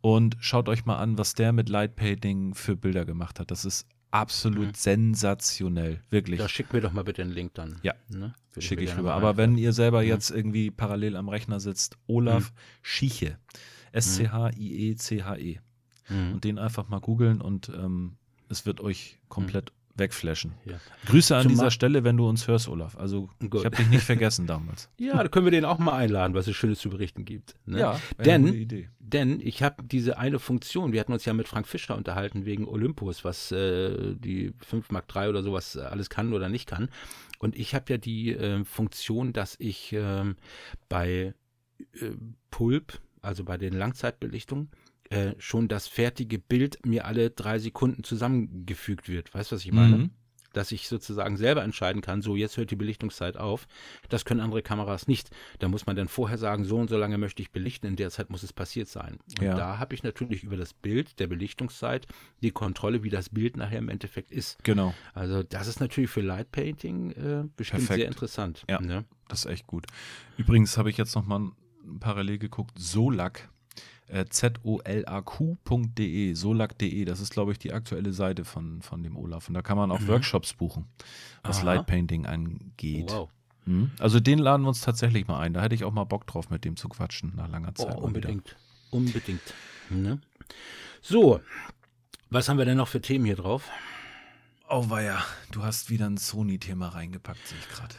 und schaut euch mal an, was der mit Light Painting für Bilder gemacht hat. Das ist absolut mhm. sensationell, wirklich. Da schick mir doch mal bitte den Link dann. Ja, ne? schicke ich rüber. Aber wenn ihr selber mhm. jetzt irgendwie parallel am Rechner sitzt, Olaf mhm. Schieche, S-C-H-I-E-C-H-E. -E. Mhm. Und den einfach mal googeln und ähm, es wird euch komplett wegflashen. Ja. Grüße an Zum dieser Stelle, wenn du uns hörst, Olaf. Also Gut. ich habe dich nicht vergessen damals. Ja, da können wir den auch mal einladen, was es Schönes zu berichten gibt. Ne? Ja, denn, denn ich habe diese eine Funktion, wir hatten uns ja mit Frank Fischer unterhalten wegen Olympus, was äh, die 5 Mark 3 oder sowas alles kann oder nicht kann. Und ich habe ja die äh, Funktion, dass ich äh, bei Pulp, also bei den Langzeitbelichtungen, äh, schon das fertige Bild mir alle drei Sekunden zusammengefügt wird. Weißt du, was ich meine? Mhm. Dass ich sozusagen selber entscheiden kann, so jetzt hört die Belichtungszeit auf. Das können andere Kameras nicht. Da muss man dann vorher sagen, so und so lange möchte ich belichten, in der Zeit muss es passiert sein. Und ja. da habe ich natürlich über das Bild der Belichtungszeit die Kontrolle, wie das Bild nachher im Endeffekt ist. Genau. Also das ist natürlich für Light Painting äh, bestimmt Perfekt. sehr interessant. Ja, ne? das ist echt gut. Übrigens habe ich jetzt nochmal parallel geguckt, Solak äh, zolaq.de, solak.de, das ist, glaube ich, die aktuelle Seite von, von dem Olaf. Und da kann man auch mhm. Workshops buchen, was Aha. Light Painting angeht. Wow. Mhm. Also den laden wir uns tatsächlich mal ein. Da hätte ich auch mal Bock drauf, mit dem zu quatschen nach langer Zeit. Oh, unbedingt. Unbedingt. Ne? So, was haben wir denn noch für Themen hier drauf? Oh, weia, du hast wieder ein Sony-Thema reingepackt, sehe ich gerade.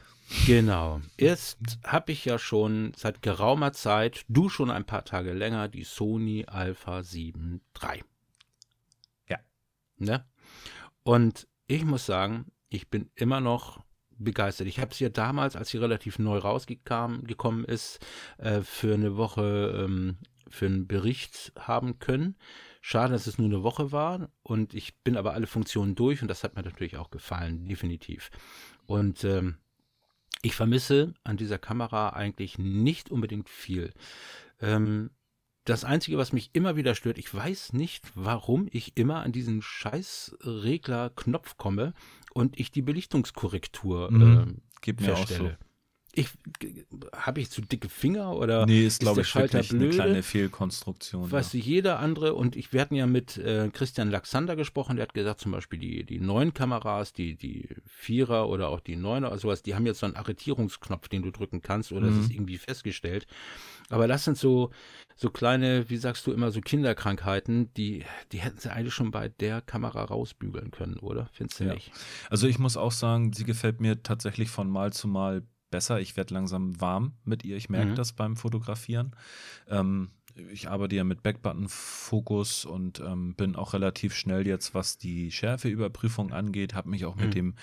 Genau. Erst habe ich ja schon seit geraumer Zeit, du schon ein paar Tage länger, die Sony Alpha 7 III. Ja. Ne? Und ich muss sagen, ich bin immer noch begeistert. Ich habe sie ja damals, als sie relativ neu rausgekommen ist, äh, für eine Woche ähm, für einen Bericht haben können. Schade, dass es nur eine Woche war und ich bin aber alle Funktionen durch und das hat mir natürlich auch gefallen, definitiv. Und ähm, ich vermisse an dieser Kamera eigentlich nicht unbedingt viel. Ähm, das Einzige, was mich immer wieder stört, ich weiß nicht, warum ich immer an diesen scheiß Regler-Knopf komme und ich die Belichtungskorrektur mhm. äh, feststelle ich habe ich zu dicke Finger oder nee, ist, ist der ich, Schalter blöde? eine kleine Fehlkonstruktion. Weiß ja. jeder andere und ich wir hatten ja mit äh, Christian Laxander gesprochen, der hat gesagt zum Beispiel die die neuen Kameras, die die Vierer oder auch die Neuner oder sowas, die haben jetzt so einen Arretierungsknopf, den du drücken kannst oder mhm. es ist irgendwie festgestellt. Aber das sind so so kleine, wie sagst du immer, so Kinderkrankheiten, die die hätten sie eigentlich schon bei der Kamera rausbügeln können, oder? Findest du ja. nicht? Also ich muss auch sagen, sie gefällt mir tatsächlich von Mal zu Mal besser. Ich werde langsam warm mit ihr. Ich merke mhm. das beim Fotografieren. Ähm, ich arbeite ja mit Backbutton-Fokus und ähm, bin auch relativ schnell jetzt, was die Schärfeüberprüfung angeht. Habe mich auch mhm. mit dem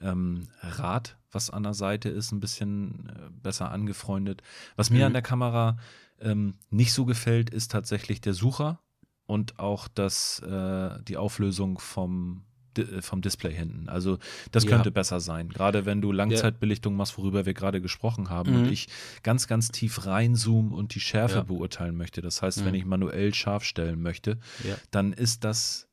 ähm, Rad, was an der Seite ist, ein bisschen äh, besser angefreundet. Was mir an mhm. der Kamera ähm, nicht so gefällt, ist tatsächlich der Sucher und auch das, äh, die Auflösung vom vom Display hinten. Also das könnte ja. besser sein. Gerade wenn du Langzeitbelichtung machst, worüber wir gerade gesprochen haben, mhm. und ich ganz, ganz tief reinzoome und die Schärfe ja. beurteilen möchte. Das heißt, mhm. wenn ich manuell scharf stellen möchte, ja. dann ist das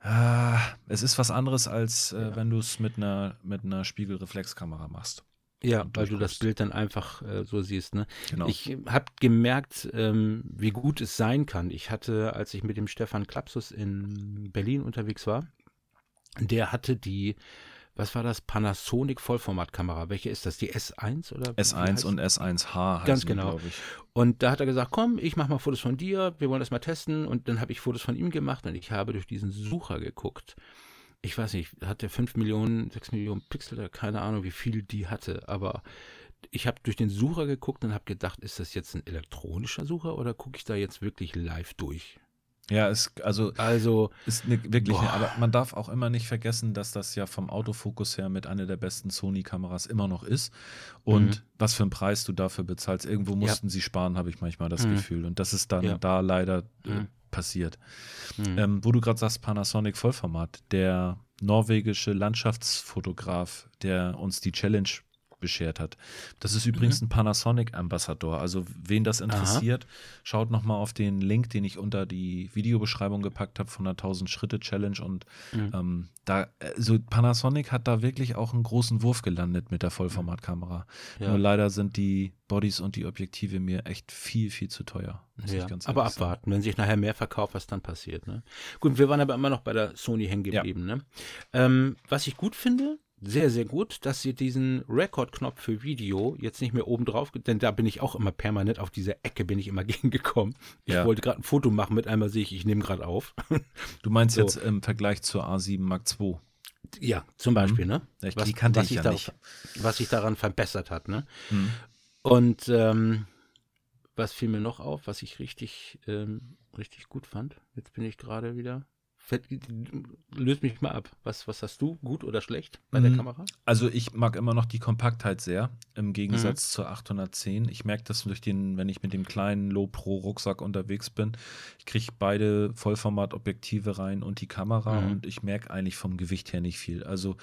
äh, es ist was anderes, als äh, wenn du es mit einer, mit einer Spiegelreflexkamera machst. Ja, weil du das Bild dann einfach äh, so siehst. Ne? Genau. Ich habe gemerkt, ähm, wie gut es sein kann. Ich hatte, als ich mit dem Stefan Klapsus in Berlin unterwegs war, der hatte die, was war das, Panasonic Vollformatkamera. Welche ist das? Die S1 oder? S1 und S1H. Ganz genau. Die, und da hat er gesagt, komm, ich mache mal Fotos von dir, wir wollen das mal testen. Und dann habe ich Fotos von ihm gemacht und ich habe durch diesen Sucher geguckt ich weiß nicht, hat der 5 Millionen, 6 Millionen Pixel, keine Ahnung, wie viel die hatte, aber ich habe durch den Sucher geguckt und habe gedacht, ist das jetzt ein elektronischer Sucher oder gucke ich da jetzt wirklich live durch? Ja, es, also, also ist ne, wirklich, ne, aber man darf auch immer nicht vergessen, dass das ja vom Autofokus her mit einer der besten Sony-Kameras immer noch ist. Und mhm. was für einen Preis du dafür bezahlst. Irgendwo mussten ja. sie sparen, habe ich manchmal das mhm. Gefühl. Und das ist dann ja. da leider äh, mhm passiert. Mhm. Ähm, wo du gerade sagst, Panasonic Vollformat, der norwegische Landschaftsfotograf, der uns die Challenge beschert hat. Das ist übrigens mhm. ein Panasonic-Ambassador. Also wen das interessiert, Aha. schaut nochmal auf den Link, den ich unter die Videobeschreibung gepackt habe von der 1000-Schritte-Challenge. Und mhm. ähm, da, also Panasonic hat da wirklich auch einen großen Wurf gelandet mit der Vollformatkamera. Ja. Nur leider sind die Bodies und die Objektive mir echt viel, viel zu teuer. Ja, aber abwarten, sagen. wenn sich nachher mehr verkauft, was dann passiert. Ne? Gut, wir waren aber immer noch bei der Sony hängen geblieben. Ja. Ne? Ähm, was ich gut finde, sehr, sehr gut, dass sie diesen Record-Knopf für Video jetzt nicht mehr oben drauf, denn da bin ich auch immer permanent auf dieser Ecke bin ich immer gegengekommen. Ich ja. wollte gerade ein Foto machen, mit einmal sehe ich, ich nehme gerade auf. Du meinst so. jetzt im Vergleich zur A7 Mark II? Ja, zum Beispiel, mhm. ne? Ich, was, die kannte was ich ja da, nicht. Was sich daran verbessert hat, ne? Mhm. Und ähm, was fiel mir noch auf, was ich richtig, ähm, richtig gut fand? Jetzt bin ich gerade wieder löst mich mal ab. Was, was hast du, gut oder schlecht bei der mhm. Kamera? Also ich mag immer noch die Kompaktheit sehr, im Gegensatz mhm. zur 810. Ich merke das durch den, wenn ich mit dem kleinen Low Pro Rucksack unterwegs bin. Ich kriege beide Vollformat-Objektive rein und die Kamera mhm. und ich merke eigentlich vom Gewicht her nicht viel. Also,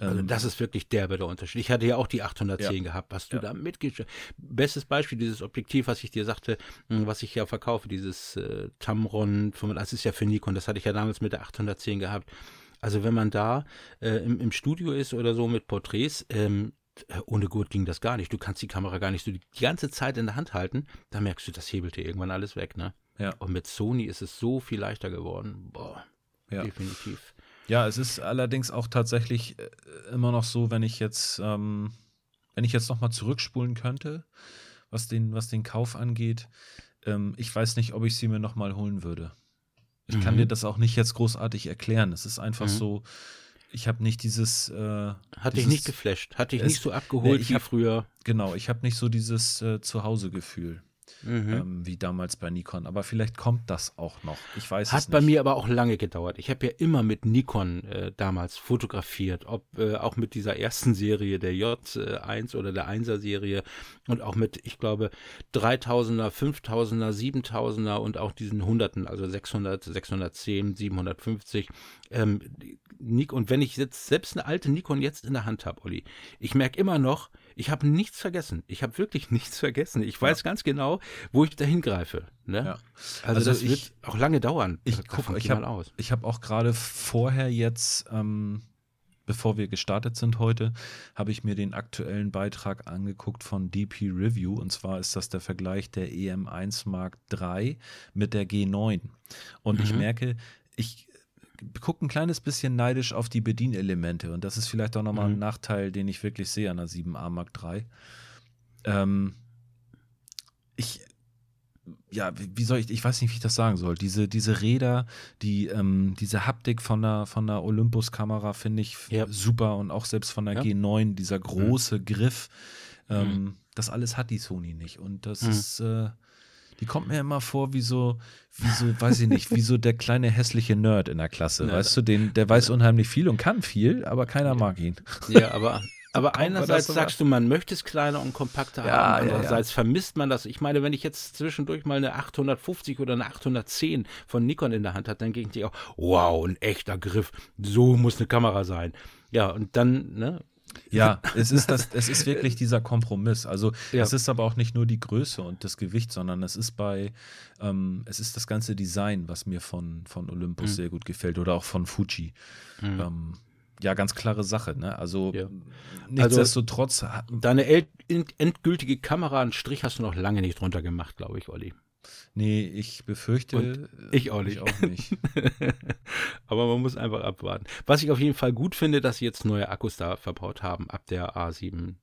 also ähm, das ist wirklich derbe der Unterschied. Ich hatte ja auch die 810 ja. gehabt. Hast du ja. da mitgeschrieben? Bestes Beispiel, dieses Objektiv, was ich dir sagte, hm, was ich ja verkaufe, dieses äh, Tamron, das ist ja für Nikon, das hatte ich ja damals mit mit der 810 gehabt. Also wenn man da äh, im, im, Studio ist oder so mit Porträts, ähm, ohne Gurt ging das gar nicht. Du kannst die Kamera gar nicht so die, ganze Zeit in der Hand halten. Da merkst du, das hebelt dir irgendwann alles weg, ne? Ja. Und mit Sony ist es so viel leichter geworden. Boah, ja. definitiv. Ja, es ist allerdings auch tatsächlich äh, immer noch so, wenn ich jetzt, ähm, wenn ich jetzt nochmal zurückspulen könnte, was den, was den Kauf angeht, ähm, ich weiß nicht, ob ich sie mir nochmal holen würde. Ich mhm. kann dir das auch nicht jetzt großartig erklären. Es ist einfach mhm. so, ich habe nicht dieses. Äh, Hat dich nicht geflasht, hat dich nicht so abgeholt nee, wie hab, früher. Genau, ich habe nicht so dieses äh, Zuhause-Gefühl mhm. ähm, wie damals bei Nikon. Aber vielleicht kommt das auch noch. Ich weiß Hat es nicht. bei mir aber auch lange gedauert. Ich habe ja immer mit Nikon äh, damals fotografiert, ob äh, auch mit dieser ersten Serie der J1 oder der 1er Serie und auch mit, ich glaube, 3000er, 5000er, 7000er und auch diesen Hunderten, also 600, 610, 750. Ähm, und wenn ich jetzt selbst eine alte Nikon jetzt in der Hand habe, Olli, ich merke immer noch, ich habe nichts vergessen. Ich habe wirklich nichts vergessen. Ich weiß ja. ganz genau, wo ich da hingreife. Ne? Ja. Also, also, das ich, wird auch lange dauern. Ich gucke ich habe hab auch gerade vorher jetzt, ähm, bevor wir gestartet sind heute, habe ich mir den aktuellen Beitrag angeguckt von DP Review. Und zwar ist das der Vergleich der EM1 Mark III mit der G9. Und mhm. ich merke, ich gucke ein kleines bisschen neidisch auf die Bedienelemente und das ist vielleicht auch nochmal mhm. ein Nachteil, den ich wirklich sehe an der 7a Mark III. Ähm, ich, ja, wie soll ich, ich weiß nicht, wie ich das sagen soll. Diese, diese Räder, die, ähm, diese Haptik von der, von der Olympus-Kamera finde ich ja. super und auch selbst von der ja. G9, dieser große mhm. Griff. Ähm, mhm. Das alles hat die Sony nicht und das mhm. ist, äh, die kommt mir immer vor wie so, wie so, weiß ich nicht, wie so der kleine hässliche Nerd in der Klasse. Ja, weißt du, den, der weiß unheimlich viel und kann viel, aber keiner mag ihn. Ja, aber aber einerseits sagst du, man möchte es kleiner und kompakter ja, haben, andererseits ja, ja. vermisst man das. Ich meine, wenn ich jetzt zwischendurch mal eine 850 oder eine 810 von Nikon in der Hand habe, dann ging ich auch, wow, ein echter Griff, so muss eine Kamera sein. Ja, und dann, ne, ja, es ist das, es ist wirklich dieser Kompromiss. Also ja. es ist aber auch nicht nur die Größe und das Gewicht, sondern es ist bei, ähm, es ist das ganze Design, was mir von, von Olympus mhm. sehr gut gefällt oder auch von Fuji. Mhm. Ähm, ja, ganz klare Sache. Ne? Also ja. nichtsdestotrotz. Also, deine endgültige Kamera, einen Strich hast du noch lange nicht drunter gemacht, glaube ich, Olli. Nee, ich befürchte. Und ich auch nicht. Ich auch nicht. Aber man muss einfach abwarten. Was ich auf jeden Fall gut finde, dass sie jetzt neue Akkus da verbaut haben, ab der A7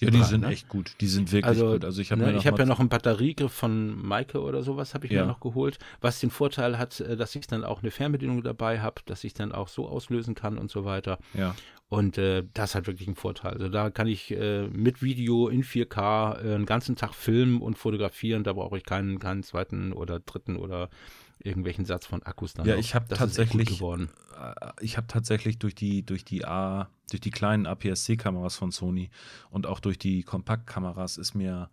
ja, die sind ne? echt gut. Die sind wirklich also, gut. Also ich habe ne, hab ja noch einen Batteriegriff von Maike oder sowas habe ich ja. mir noch geholt, was den Vorteil hat, äh, dass ich dann auch eine Fernbedienung dabei habe, dass ich dann auch so auslösen kann und so weiter. Ja. Und äh, das hat wirklich einen Vorteil. Also da kann ich äh, mit Video in 4K äh, einen ganzen Tag filmen und fotografieren. Da brauche ich keinen, keinen zweiten oder dritten oder irgendwelchen Satz von Akkus dann. Ja, ich habe tatsächlich, äh, ich habe tatsächlich durch die durch die A, durch die kleinen APS-C-Kameras von Sony und auch durch die Kompaktkameras ist mir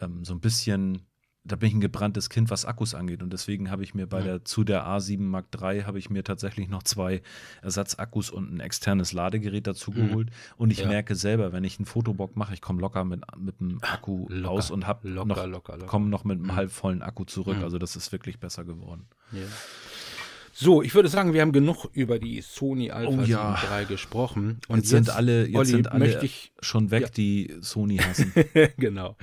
ähm, so ein bisschen da bin ich ein gebranntes Kind, was Akkus angeht. Und deswegen habe ich mir bei ja. der zu der A7 Mark III habe ich mir tatsächlich noch zwei Ersatzakkus und ein externes Ladegerät dazu mhm. geholt. Und ich ja. merke selber, wenn ich einen Fotobock mache, ich komme locker mit, mit einem Akku locker, raus und habe noch, komme noch mit einem mhm. halbvollen Akku zurück. Mhm. Also das ist wirklich besser geworden. Ja. So, ich würde sagen, wir haben genug über die Sony Alpha oh, ja. 3 gesprochen. Und jetzt, jetzt sind alle, jetzt Olli, sind alle ich, schon weg, ja. die Sony hassen. genau.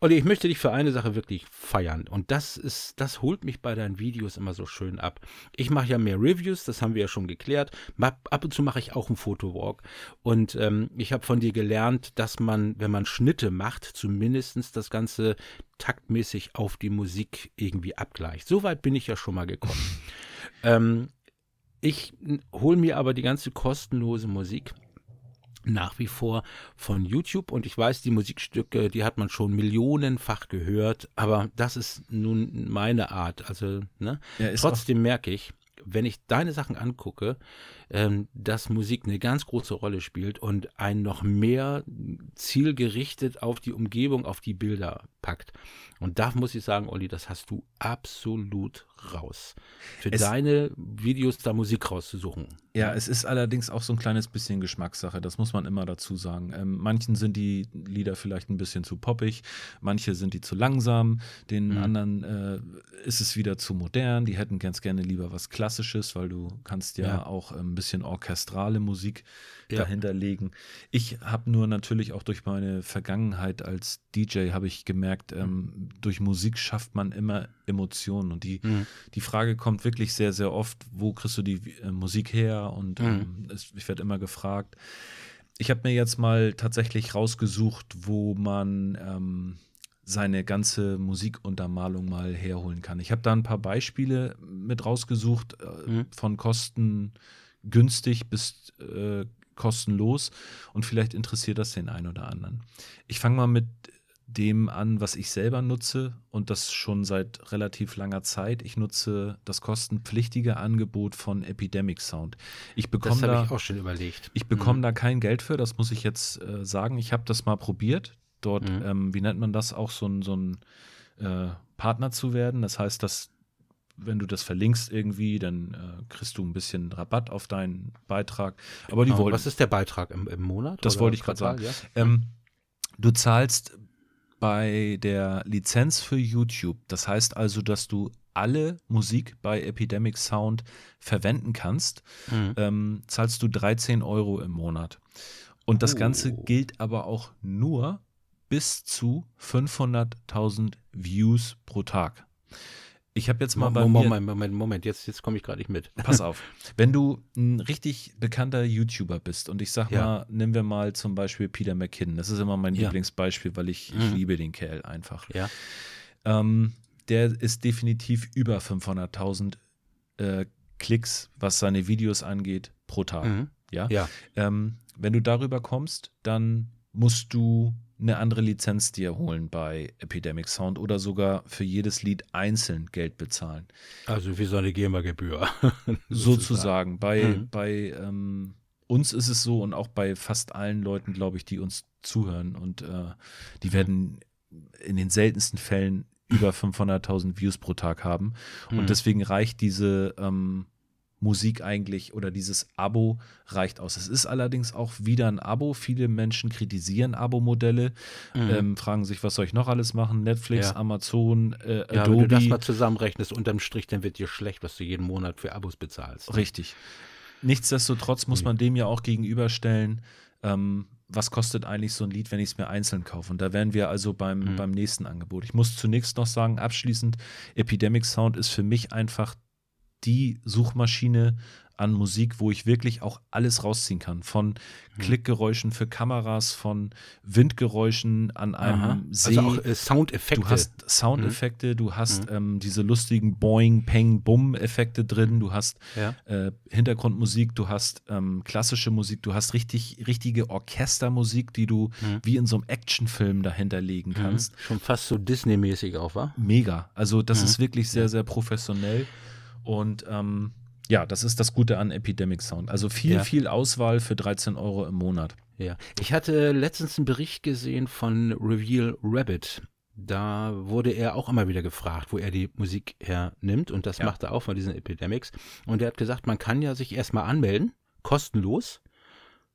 Olli, ich möchte dich für eine Sache wirklich feiern. Und das ist, das holt mich bei deinen Videos immer so schön ab. Ich mache ja mehr Reviews, das haben wir ja schon geklärt. Ab und zu mache ich auch einen Fotowalk. Und ähm, ich habe von dir gelernt, dass man, wenn man Schnitte macht, zumindest das Ganze taktmäßig auf die Musik irgendwie abgleicht. So weit bin ich ja schon mal gekommen. Ähm, ich hole mir aber die ganze kostenlose Musik nach wie vor von YouTube und ich weiß, die Musikstücke, die hat man schon millionenfach gehört, aber das ist nun meine Art. Also, ne? Ja, Trotzdem merke ich, wenn ich deine Sachen angucke, ähm, dass Musik eine ganz große Rolle spielt und einen noch mehr zielgerichtet auf die Umgebung, auf die Bilder packt. Und da muss ich sagen, Olli, das hast du absolut raus. Für es, deine Videos da Musik rauszusuchen. Ja, es ist allerdings auch so ein kleines bisschen Geschmackssache, das muss man immer dazu sagen. Ähm, manchen sind die Lieder vielleicht ein bisschen zu poppig, manche sind die zu langsam, den mhm. anderen äh, ist es wieder zu modern, die hätten ganz gerne lieber was Klassisches, weil du kannst ja, ja. auch ein bisschen orchestrale Musik ja. dahinter legen. Ich habe nur natürlich auch durch meine Vergangenheit als DJ habe ich gemerkt, ähm, durch Musik schafft man immer Emotionen und die, mhm. die Frage kommt wirklich sehr, sehr oft, wo kriegst du die äh, Musik her und mhm. ähm, es, ich werde immer gefragt. Ich habe mir jetzt mal tatsächlich rausgesucht, wo man ähm, seine ganze Musikuntermalung mal herholen kann. Ich habe da ein paar Beispiele mit rausgesucht, äh, mhm. von Kosten günstig bis äh, kostenlos und vielleicht interessiert das den einen oder anderen. Ich fange mal mit dem an, was ich selber nutze und das schon seit relativ langer Zeit. Ich nutze das kostenpflichtige Angebot von Epidemic Sound. Ich bekomme das habe ich auch schon überlegt. Ich bekomme mhm. da kein Geld für, das muss ich jetzt äh, sagen. Ich habe das mal probiert. Dort, mhm. ähm, wie nennt man das, auch so ein, so ein äh, Partner zu werden. Das heißt, dass wenn du das verlinkst irgendwie, dann äh, kriegst du ein bisschen Rabatt auf deinen Beitrag. Aber die oh, wollen. Was ist der Beitrag im, im Monat? Das wollte ich gerade sagen. Ja? Ähm, du zahlst bei der Lizenz für YouTube. Das heißt also, dass du alle Musik bei Epidemic Sound verwenden kannst, mhm. ähm, zahlst du 13 Euro im Monat. Und das oh. Ganze gilt aber auch nur bis zu 500.000 Views pro Tag. Ich habe jetzt mal bei Moment, Moment, Moment, jetzt, jetzt komme ich gerade nicht mit. Pass auf. Wenn du ein richtig bekannter YouTuber bist und ich sag ja. mal, nehmen wir mal zum Beispiel Peter McKinnon. Das ist immer mein ja. Lieblingsbeispiel, weil ich, ich mhm. liebe den Kerl einfach. Ja. Ähm, der ist definitiv über 500.000 äh, Klicks, was seine Videos angeht, pro Tag. Mhm. Ja. ja. Ähm, wenn du darüber kommst, dann musst du eine andere Lizenz dir holen bei Epidemic Sound oder sogar für jedes Lied einzeln Geld bezahlen. Also wie so eine GEMA-Gebühr. Sozusagen. Bei, mhm. bei ähm, uns ist es so und auch bei fast allen Leuten, glaube ich, die uns zuhören und äh, die werden in den seltensten Fällen über 500.000 Views pro Tag haben. Und mhm. deswegen reicht diese ähm, Musik eigentlich oder dieses Abo reicht aus. Es ist allerdings auch wieder ein Abo. Viele Menschen kritisieren Abo-Modelle, mhm. ähm, fragen sich, was soll ich noch alles machen? Netflix, ja. Amazon, äh, ja, Adobe. Wenn du das mal zusammenrechnest, unterm Strich, dann wird dir schlecht, was du jeden Monat für Abos bezahlst. Richtig. nichtsdestotrotz muss man dem ja auch gegenüberstellen, ähm, was kostet eigentlich so ein Lied, wenn ich es mir einzeln kaufe? Und da wären wir also beim, mhm. beim nächsten Angebot. Ich muss zunächst noch sagen, abschließend, Epidemic Sound ist für mich einfach die Suchmaschine an Musik, wo ich wirklich auch alles rausziehen kann. Von mhm. Klickgeräuschen für Kameras, von Windgeräuschen an einem Aha. See. Also auch äh, Soundeffekte. Du hast Soundeffekte, mhm. du hast mhm. ähm, diese lustigen Boing, Peng, Bum-Effekte drin, du hast ja. äh, Hintergrundmusik, du hast ähm, klassische Musik, du hast richtig, richtige Orchestermusik, die du mhm. wie in so einem Actionfilm dahinter legen mhm. kannst. Schon fast so Disney-mäßig auch, wa? Mega. Also das mhm. ist wirklich sehr, sehr professionell. Und ähm, ja, das ist das Gute an Epidemic Sound. Also viel, ja. viel Auswahl für 13 Euro im Monat. Ja, ich hatte letztens einen Bericht gesehen von Reveal Rabbit. Da wurde er auch immer wieder gefragt, wo er die Musik hernimmt. Und das ja. macht er auch von diesen Epidemics. Und er hat gesagt, man kann ja sich erstmal anmelden, kostenlos.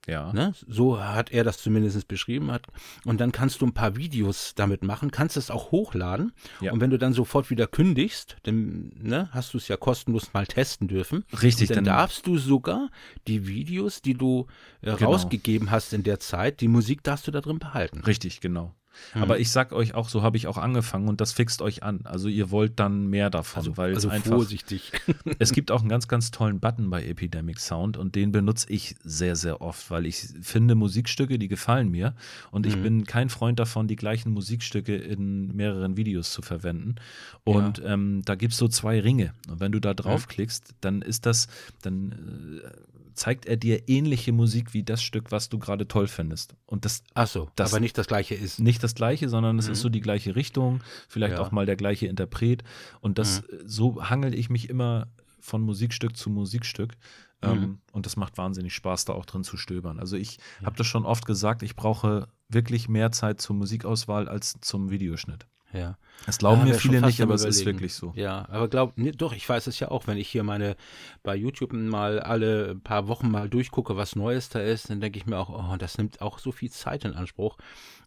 Ja. Ne? So hat er das zumindest beschrieben. Hat. Und dann kannst du ein paar Videos damit machen, kannst es auch hochladen. Ja. Und wenn du dann sofort wieder kündigst, dann ne, hast du es ja kostenlos mal testen dürfen. Richtig. Und dann, dann darfst du sogar die Videos, die du äh, genau. rausgegeben hast in der Zeit, die Musik darfst du da drin behalten. Richtig, genau. Mhm. Aber ich sag euch auch, so habe ich auch angefangen und das fixt euch an. Also ihr wollt dann mehr davon, also, weil also es einfach. Vorsichtig. es gibt auch einen ganz, ganz tollen Button bei Epidemic Sound und den benutze ich sehr, sehr oft, weil ich finde Musikstücke, die gefallen mir und ich mhm. bin kein Freund davon, die gleichen Musikstücke in mehreren Videos zu verwenden. Und ja. ähm, da gibt es so zwei Ringe. Und wenn du da draufklickst, dann ist das, dann äh, zeigt er dir ähnliche Musik wie das Stück, was du gerade toll findest. Und das, Ach so, das aber nicht das gleiche ist. Nicht das gleiche, sondern es mhm. ist so die gleiche Richtung, vielleicht ja. auch mal der gleiche Interpret. Und das, mhm. so hangel ich mich immer von Musikstück zu Musikstück. Ähm, mhm. und das macht wahnsinnig Spaß, da auch drin zu stöbern. Also ich ja. habe das schon oft gesagt, ich brauche wirklich mehr Zeit zur Musikauswahl als zum Videoschnitt. Ja. Das glauben mir viele nicht, aber es ist wirklich so. Ja, aber glaub, nee, doch, ich weiß es ja auch, wenn ich hier meine, bei YouTube mal alle paar Wochen mal durchgucke, was Neues da ist, dann denke ich mir auch, oh, das nimmt auch so viel Zeit in Anspruch.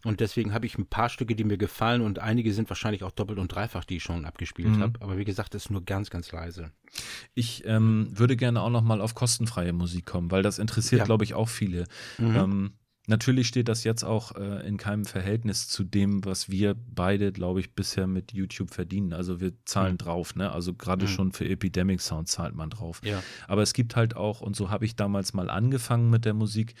Und deswegen habe ich ein paar Stücke, die mir gefallen und einige sind wahrscheinlich auch doppelt und dreifach, die ich schon abgespielt mhm. habe. Aber wie gesagt, das ist nur ganz, ganz leise. Ich ähm, würde gerne auch noch mal auf kostenfreie Musik kommen, weil das interessiert, ja. glaube ich, auch viele. Mhm. Ähm, Natürlich steht das jetzt auch äh, in keinem Verhältnis zu dem, was wir beide, glaube ich, bisher mit YouTube verdienen. Also wir zahlen mhm. drauf, ne? Also gerade mhm. schon für Epidemic Sound zahlt man drauf. Ja. Aber es gibt halt auch, und so habe ich damals mal angefangen mit der Musik,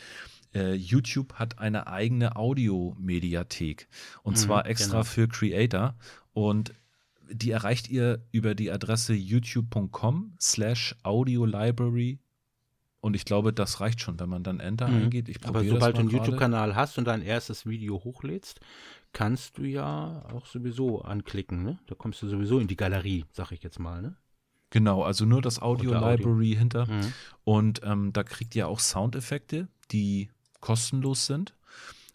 äh, YouTube hat eine eigene Audiomediathek. Und mhm, zwar extra genau. für Creator. Und die erreicht ihr über die Adresse youtube.com slash audiolibrary und ich glaube, das reicht schon, wenn man dann Enter mhm. eingeht. Ich Aber sobald du einen YouTube-Kanal hast und dein erstes Video hochlädst, kannst du ja auch sowieso anklicken. Ne? Da kommst du sowieso in die Galerie, sag ich jetzt mal. Ne? Genau, also nur das Audio-Library Audio. hinter. Mhm. Und ähm, da kriegt ihr auch Soundeffekte, die kostenlos sind.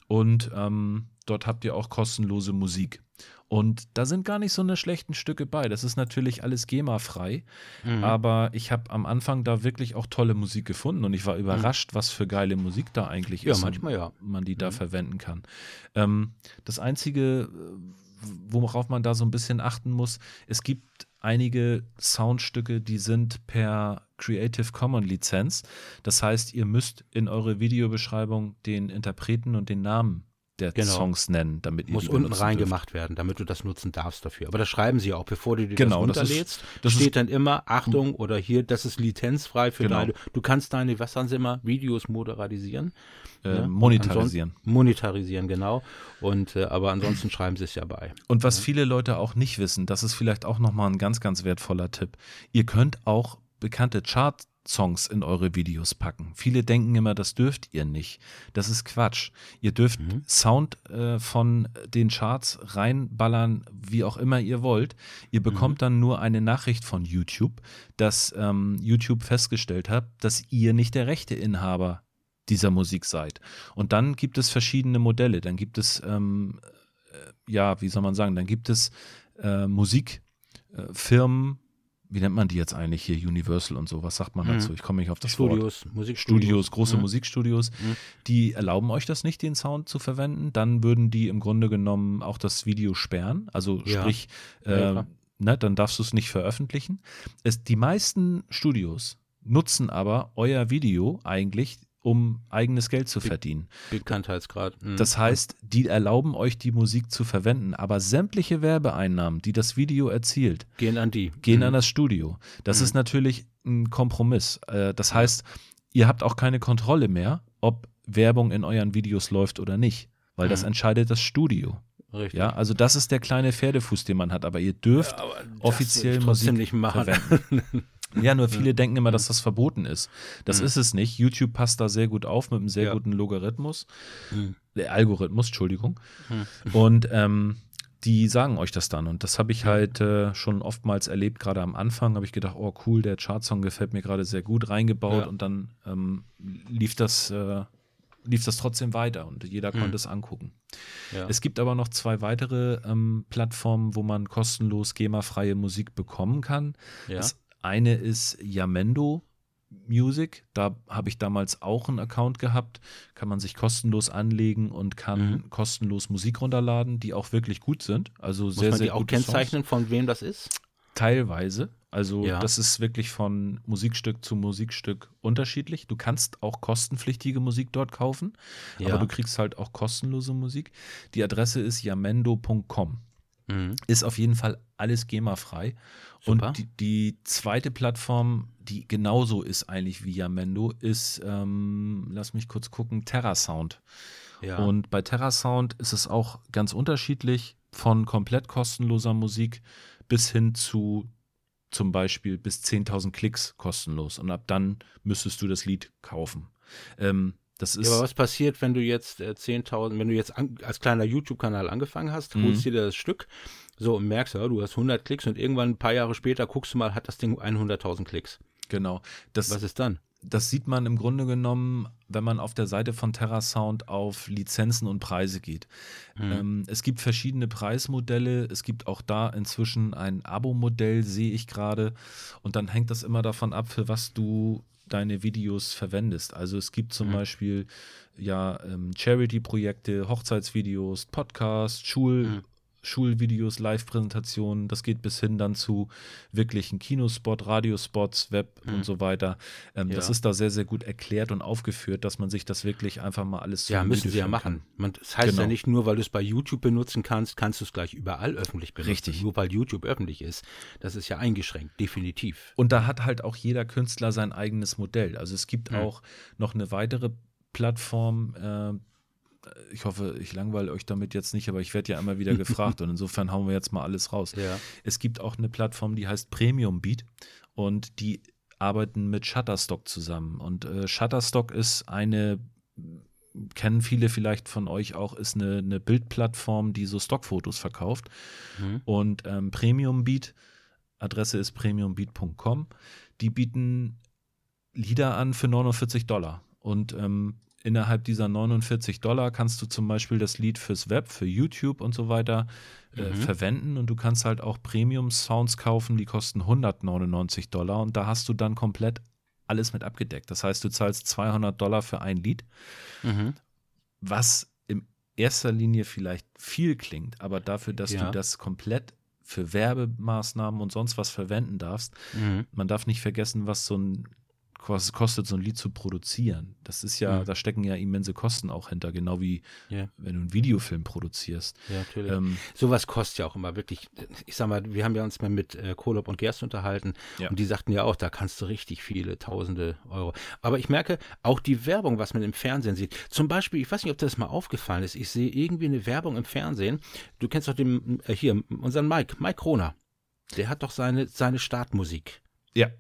Und ähm, dort habt ihr auch kostenlose Musik. Und da sind gar nicht so eine schlechten Stücke bei. Das ist natürlich alles GEMA-frei. Mhm. Aber ich habe am Anfang da wirklich auch tolle Musik gefunden und ich war mhm. überrascht, mhm. was für geile Musik da eigentlich ja, ist. Manchmal ja. Man die mhm. da verwenden kann. Ähm, das Einzige, äh, worauf man da so ein bisschen achten muss, es gibt einige Soundstücke, die sind per Creative Commons Lizenz. Das heißt, ihr müsst in eure Videobeschreibung den Interpreten und den Namen der genau. Songs nennen, damit ihr Muss unten reingemacht werden, damit du das nutzen darfst dafür. Aber das schreiben sie auch, bevor du dir genau, das runterlädst. Das, ist, das steht dann immer, Achtung, oder hier, das ist lizenzfrei für genau. deine. Du kannst deine, was sagen sie immer, Videos moderatisieren. Äh, ja? Monetarisieren. Monetarisieren, genau. Und äh, aber ansonsten schreiben sie es ja bei. Und was ja. viele Leute auch nicht wissen, das ist vielleicht auch nochmal ein ganz, ganz wertvoller Tipp. Ihr könnt auch bekannte Chart Songs in eure Videos packen. Viele denken immer, das dürft ihr nicht. Das ist Quatsch. Ihr dürft mhm. Sound äh, von den Charts reinballern, wie auch immer ihr wollt. Ihr bekommt mhm. dann nur eine Nachricht von YouTube, dass ähm, YouTube festgestellt hat, dass ihr nicht der rechte Inhaber dieser Musik seid. Und dann gibt es verschiedene Modelle. Dann gibt es, ähm, äh, ja, wie soll man sagen, dann gibt es äh, Musikfirmen, wie nennt man die jetzt eigentlich hier, Universal und so, was sagt man mhm. dazu? Ich komme nicht auf das Studios, Wort. Musikstudios. Studios, große mhm. Musikstudios, mhm. die erlauben euch das nicht, den Sound zu verwenden. Dann würden die im Grunde genommen auch das Video sperren. Also ja. sprich, äh, ja, ne, dann darfst du es nicht veröffentlichen. Es, die meisten Studios nutzen aber euer Video eigentlich, um eigenes Geld zu verdienen. Bekanntheitsgrad. Mhm. Das heißt, die erlauben euch die Musik zu verwenden, aber sämtliche Werbeeinnahmen, die das Video erzielt, gehen an die. Gehen mhm. an das Studio. Das mhm. ist natürlich ein Kompromiss. Äh, das heißt, ihr habt auch keine Kontrolle mehr, ob Werbung in euren Videos läuft oder nicht, weil das mhm. entscheidet das Studio. Richtig. Ja, also das ist der kleine Pferdefuß, den man hat, aber ihr dürft ja, aber offiziell Musik nicht machen. verwenden. Ja, nur viele ja. denken immer, dass das verboten ist. Das mhm. ist es nicht. YouTube passt da sehr gut auf mit einem sehr ja. guten Logarithmus. Mhm. Äh, Algorithmus, Entschuldigung. Mhm. Und ähm, die sagen euch das dann. Und das habe ich halt äh, schon oftmals erlebt. Gerade am Anfang habe ich gedacht, oh cool, der Chartsong gefällt mir gerade sehr gut reingebaut. Ja. Und dann ähm, lief das. Äh, lief das trotzdem weiter und jeder konnte es angucken. Ja. Es gibt aber noch zwei weitere ähm, Plattformen, wo man kostenlos GEMA-freie Musik bekommen kann. Ja. Das eine ist Yamendo Music. Da habe ich damals auch einen Account gehabt. Kann man sich kostenlos anlegen und kann mhm. kostenlos Musik runterladen, die auch wirklich gut sind. Also Muss sehr, man sehr die auch kennzeichnen, Songs. von wem das ist? Teilweise. Also ja. das ist wirklich von Musikstück zu Musikstück unterschiedlich. Du kannst auch kostenpflichtige Musik dort kaufen, ja. aber du kriegst halt auch kostenlose Musik. Die Adresse ist yamendo.com. Mhm. Ist auf jeden Fall alles GEMA-frei. Und die, die, zweite Plattform, die genauso ist eigentlich wie Yamendo, ist, ähm, lass mich kurz gucken, TerraSound. Ja. Und bei TerraSound ist es auch ganz unterschiedlich, von komplett kostenloser Musik bis hin zu zum Beispiel bis 10.000 Klicks kostenlos. Und ab dann müsstest du das Lied kaufen. Ähm, das ist ja, aber was passiert, wenn du jetzt äh, 10.000, wenn du jetzt an, als kleiner YouTube-Kanal angefangen hast, mhm. holst dir das Stück, so und merkst, ja, du hast 100 Klicks und irgendwann ein paar Jahre später guckst du mal, hat das Ding 100.000 Klicks. Genau. Das, was ist dann? Das sieht man im Grunde genommen, wenn man auf der Seite von TerraSound auf Lizenzen und Preise geht. Mhm. Ähm, es gibt verschiedene Preismodelle. Es gibt auch da inzwischen ein Abo-Modell, sehe ich gerade. Und dann hängt das immer davon ab, für was du deine Videos verwendest. Also es gibt zum mhm. Beispiel ja ähm, Charity-Projekte, Hochzeitsvideos, Podcasts, Schul- mhm. Schulvideos, Live-Präsentationen, das geht bis hin dann zu wirklichen Kinospot, Radiospots, Web mhm. und so weiter. Ähm, ja. Das ist da sehr, sehr gut erklärt und aufgeführt, dass man sich das wirklich einfach mal alles zu Ja, müssen sie ja machen. Man, das heißt genau. ja nicht nur, weil du es bei YouTube benutzen kannst, kannst du es gleich überall öffentlich benutzen. Richtig. Nur weil YouTube öffentlich ist. Das ist ja eingeschränkt, definitiv. Und da hat halt auch jeder Künstler sein eigenes Modell. Also es gibt mhm. auch noch eine weitere Plattform, äh, ich hoffe, ich langweile euch damit jetzt nicht, aber ich werde ja immer wieder gefragt und insofern hauen wir jetzt mal alles raus. Ja. Es gibt auch eine Plattform, die heißt Premium Beat und die arbeiten mit Shutterstock zusammen. Und äh, Shutterstock ist eine, kennen viele vielleicht von euch auch, ist eine, eine Bildplattform, die so Stockfotos verkauft. Mhm. Und ähm, Premium Beat, Adresse ist premiumbeat.com, die bieten Lieder an für 49 Dollar. Und ähm, innerhalb dieser 49 Dollar kannst du zum Beispiel das Lied fürs Web, für YouTube und so weiter äh, mhm. verwenden und du kannst halt auch Premium-Sounds kaufen, die kosten 199 Dollar und da hast du dann komplett alles mit abgedeckt. Das heißt, du zahlst 200 Dollar für ein Lied, mhm. was in erster Linie vielleicht viel klingt, aber dafür, dass ja. du das komplett für Werbemaßnahmen und sonst was verwenden darfst. Mhm. Man darf nicht vergessen, was so ein kostet, so ein Lied zu produzieren. Das ist ja, mhm. da stecken ja immense Kosten auch hinter, genau wie ja. wenn du einen Videofilm produzierst. Ja, natürlich. Ähm, Sowas kostet ja auch immer wirklich, ich sag mal, wir haben ja uns mal mit äh, Kolob und Gerst unterhalten ja. und die sagten ja auch, da kannst du richtig viele tausende Euro. Aber ich merke, auch die Werbung, was man im Fernsehen sieht, zum Beispiel, ich weiß nicht, ob das mal aufgefallen ist, ich sehe irgendwie eine Werbung im Fernsehen, du kennst doch den, äh, hier, unseren Mike, Mike Kroner, der hat doch seine, seine Startmusik. Ja.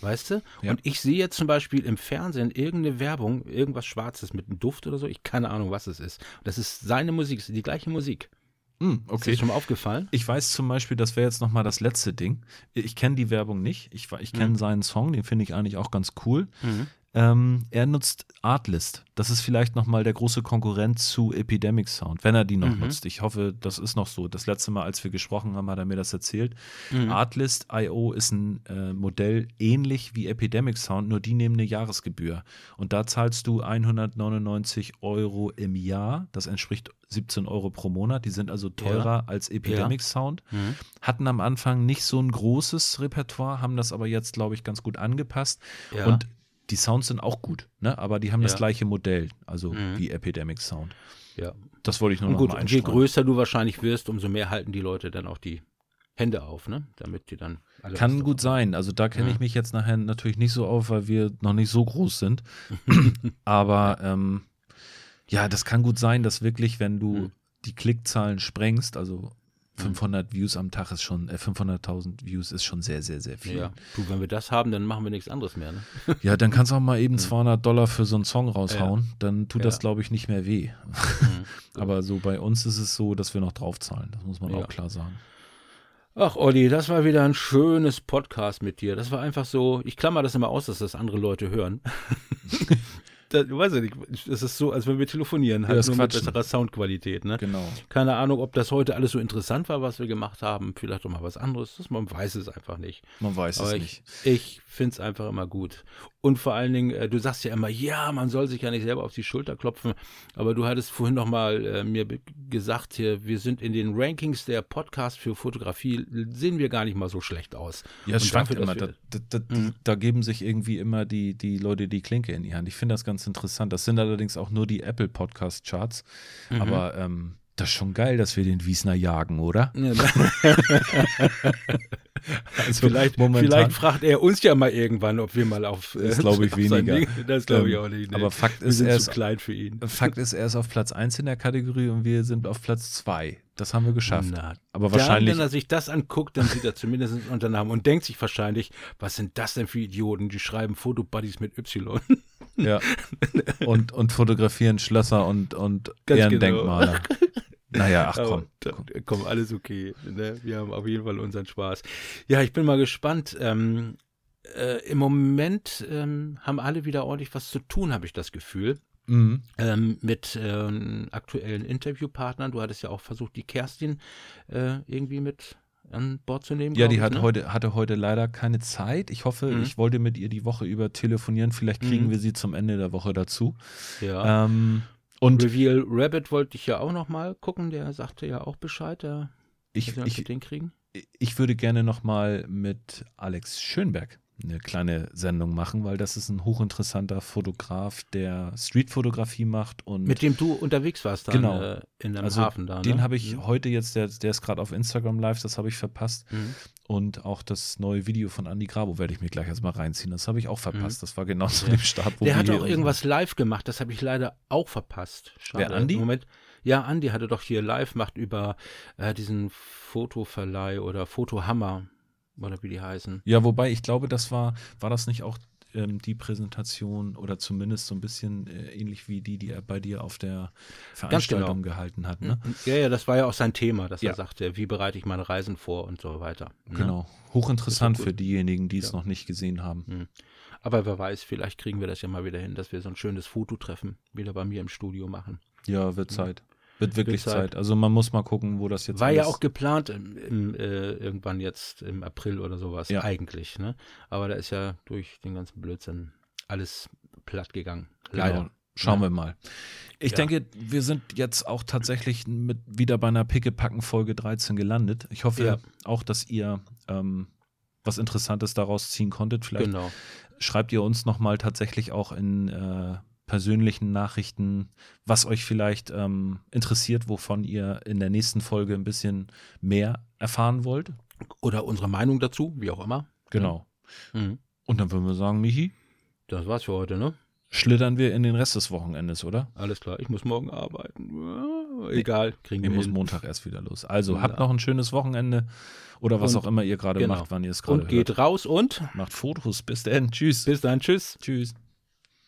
Weißt du? Ja. Und ich sehe jetzt zum Beispiel im Fernsehen irgendeine Werbung, irgendwas Schwarzes mit einem Duft oder so. Ich keine Ahnung, was es ist. Das ist seine Musik, ist die gleiche Musik. Mm, okay. Ist dir schon mal aufgefallen? Ich weiß zum Beispiel, das wäre jetzt nochmal das letzte Ding. Ich kenne die Werbung nicht. Ich, ich kenne mhm. seinen Song, den finde ich eigentlich auch ganz cool. Mhm. Ähm, er nutzt Artlist. Das ist vielleicht nochmal der große Konkurrent zu Epidemic Sound, wenn er die noch mhm. nutzt. Ich hoffe, das ist noch so. Das letzte Mal, als wir gesprochen haben, hat er mir das erzählt. Mhm. Artlist.io ist ein äh, Modell ähnlich wie Epidemic Sound, nur die nehmen eine Jahresgebühr. Und da zahlst du 199 Euro im Jahr. Das entspricht 17 Euro pro Monat. Die sind also teurer ja. als Epidemic ja. Sound. Mhm. Hatten am Anfang nicht so ein großes Repertoire, haben das aber jetzt, glaube ich, ganz gut angepasst. Ja. Und die Sounds sind auch gut, ne? aber die haben ja. das gleiche Modell, also mhm. wie Epidemic Sound. Ja. Das wollte ich nur und noch gut, mal Je größer du wahrscheinlich wirst, umso mehr halten die Leute dann auch die Hände auf, ne? Damit die dann Kann gut sein. Also da kenne ja. ich mich jetzt nachher natürlich nicht so auf, weil wir noch nicht so groß sind. aber ähm, ja, das kann gut sein, dass wirklich, wenn du mhm. die Klickzahlen sprengst, also 500 Views am Tag ist schon, äh, 500.000 Views ist schon sehr, sehr, sehr viel. Ja, du, wenn wir das haben, dann machen wir nichts anderes mehr. Ne? Ja, dann kannst du auch mal eben 200 Dollar für so einen Song raushauen. Ja. Dann tut ja. das, glaube ich, nicht mehr weh. Mhm. Aber so bei uns ist es so, dass wir noch draufzahlen. Das muss man ja. auch klar sagen. Ach, Olli, das war wieder ein schönes Podcast mit dir. Das war einfach so, ich klammer das immer aus, dass das andere Leute hören. da, weiß ich nicht, es ist so, als wenn wir telefonieren, halt nur mit besserer Soundqualität, ne? Genau. Keine Ahnung, ob das heute alles so interessant war, was wir gemacht haben, vielleicht auch mal was anderes, das, man weiß es einfach nicht. Man weiß Aber es ich, nicht. Ich finde es einfach immer gut. Und vor allen Dingen, äh, du sagst ja immer, ja, man soll sich ja nicht selber auf die Schulter klopfen, aber du hattest vorhin noch mal äh, mir gesagt hier, wir sind in den Rankings der Podcast für Fotografie, sehen wir gar nicht mal so schlecht aus. Ja, es schwankt immer. Da, da, da, mhm. da, geben sich irgendwie immer die, die Leute die Klinke in die Hand. Ich finde das ganz interessant. Das sind allerdings auch nur die Apple Podcast Charts, mhm. aber ähm, das ist schon geil, dass wir den Wiesner jagen, oder? Ja, also vielleicht, vielleicht, fragt er uns ja mal irgendwann, ob wir mal auf. Das glaube ich weniger. Das glaube ich ähm, auch nicht. Nee. Aber Fakt ist, er ist zu klein für ihn. Fakt ist, er ist auf Platz 1 in der Kategorie und wir sind auf Platz 2. Das haben wir geschafft. Na, aber wahrscheinlich. wenn er sich das anguckt, dann sieht er zumindest unseren Namen und denkt sich wahrscheinlich, was sind das denn für Idioten, die schreiben Fotobuddies mit Y. Ja. Und, und fotografieren Schlösser und, und genau. Ehrendenkmale. Genau. Naja, ach komm. Da, komm, alles okay. Ne? Wir haben auf jeden Fall unseren Spaß. Ja, ich bin mal gespannt. Ähm, äh, Im Moment ähm, haben alle wieder ordentlich was zu tun, habe ich das Gefühl. Mhm. Ähm, mit äh, aktuellen Interviewpartnern. Du hattest ja auch versucht, die Kerstin äh, irgendwie mit an Bord zu nehmen. Ja, die hat ne? heute, hatte heute leider keine Zeit. Ich hoffe, mhm. ich wollte mit ihr die Woche über telefonieren. Vielleicht kriegen mhm. wir sie zum Ende der Woche dazu. Ja. Ähm, und Reveal Rabbit wollte ich ja auch noch mal gucken, der sagte ja auch Bescheid, der ich, ich, den kriegen. Ich würde gerne noch mal mit Alex Schönberg eine kleine Sendung machen, weil das ist ein hochinteressanter Fotograf, der Streetfotografie macht und mit dem du unterwegs warst dann genau. äh, in einem also Hafen da. Ne? Den habe ich mhm. heute jetzt, der, der ist gerade auf Instagram live, das habe ich verpasst. Mhm. Und auch das neue Video von Andy Grabo werde ich mir gleich erstmal reinziehen. Das habe ich auch verpasst. Mhm. Das war genau zu ja. dem Start, wo Der hat auch irgendwas live gemacht, das habe ich leider auch verpasst. Schade. Wer Andy? Moment. Ja, Andy hatte doch hier live macht über äh, diesen Fotoverleih oder Fotohammer oder wie die heißen. Ja, wobei ich glaube, das war, war das nicht auch ähm, die Präsentation oder zumindest so ein bisschen äh, ähnlich wie die, die er bei dir auf der Veranstaltung genau. gehalten hat. Ne? Mhm. Ja, ja, das war ja auch sein Thema, dass ja. er sagte, wie bereite ich meine Reisen vor und so weiter. Ne? Genau, hochinteressant für diejenigen, die ja. es noch nicht gesehen haben. Mhm. Aber wer weiß, vielleicht kriegen wir das ja mal wieder hin, dass wir so ein schönes Fototreffen wieder bei mir im Studio machen. Ja, wird Zeit. Wird wirklich Zeit. Zeit. Also man muss mal gucken, wo das jetzt War ja auch geplant im, im, äh, irgendwann jetzt im April oder sowas, ja. eigentlich. Ne? Aber da ist ja durch den ganzen Blödsinn alles platt gegangen. Genau. Leider. Genau. Schauen ja. wir mal. Ich ja. denke, wir sind jetzt auch tatsächlich mit wieder bei einer Pickepacken Folge 13 gelandet. Ich hoffe ja. auch, dass ihr ähm, was Interessantes daraus ziehen konntet. Vielleicht genau. schreibt ihr uns nochmal tatsächlich auch in äh, persönlichen Nachrichten, was euch vielleicht ähm, interessiert, wovon ihr in der nächsten Folge ein bisschen mehr erfahren wollt. Oder unsere Meinung dazu, wie auch immer. Genau. Mhm. Und dann würden wir sagen, Michi. Das war's für heute, ne? Schlittern wir in den Rest des Wochenendes, oder? Alles klar, ich muss morgen arbeiten. egal, kriegen wir. Ich muss Montag erst wieder los. Also ja. habt noch ein schönes Wochenende oder was und, auch immer ihr gerade genau. macht, wann ihr es gerade Und geht raus und macht Fotos. Bis dann. Tschüss. Bis dann. Tschüss. Tschüss.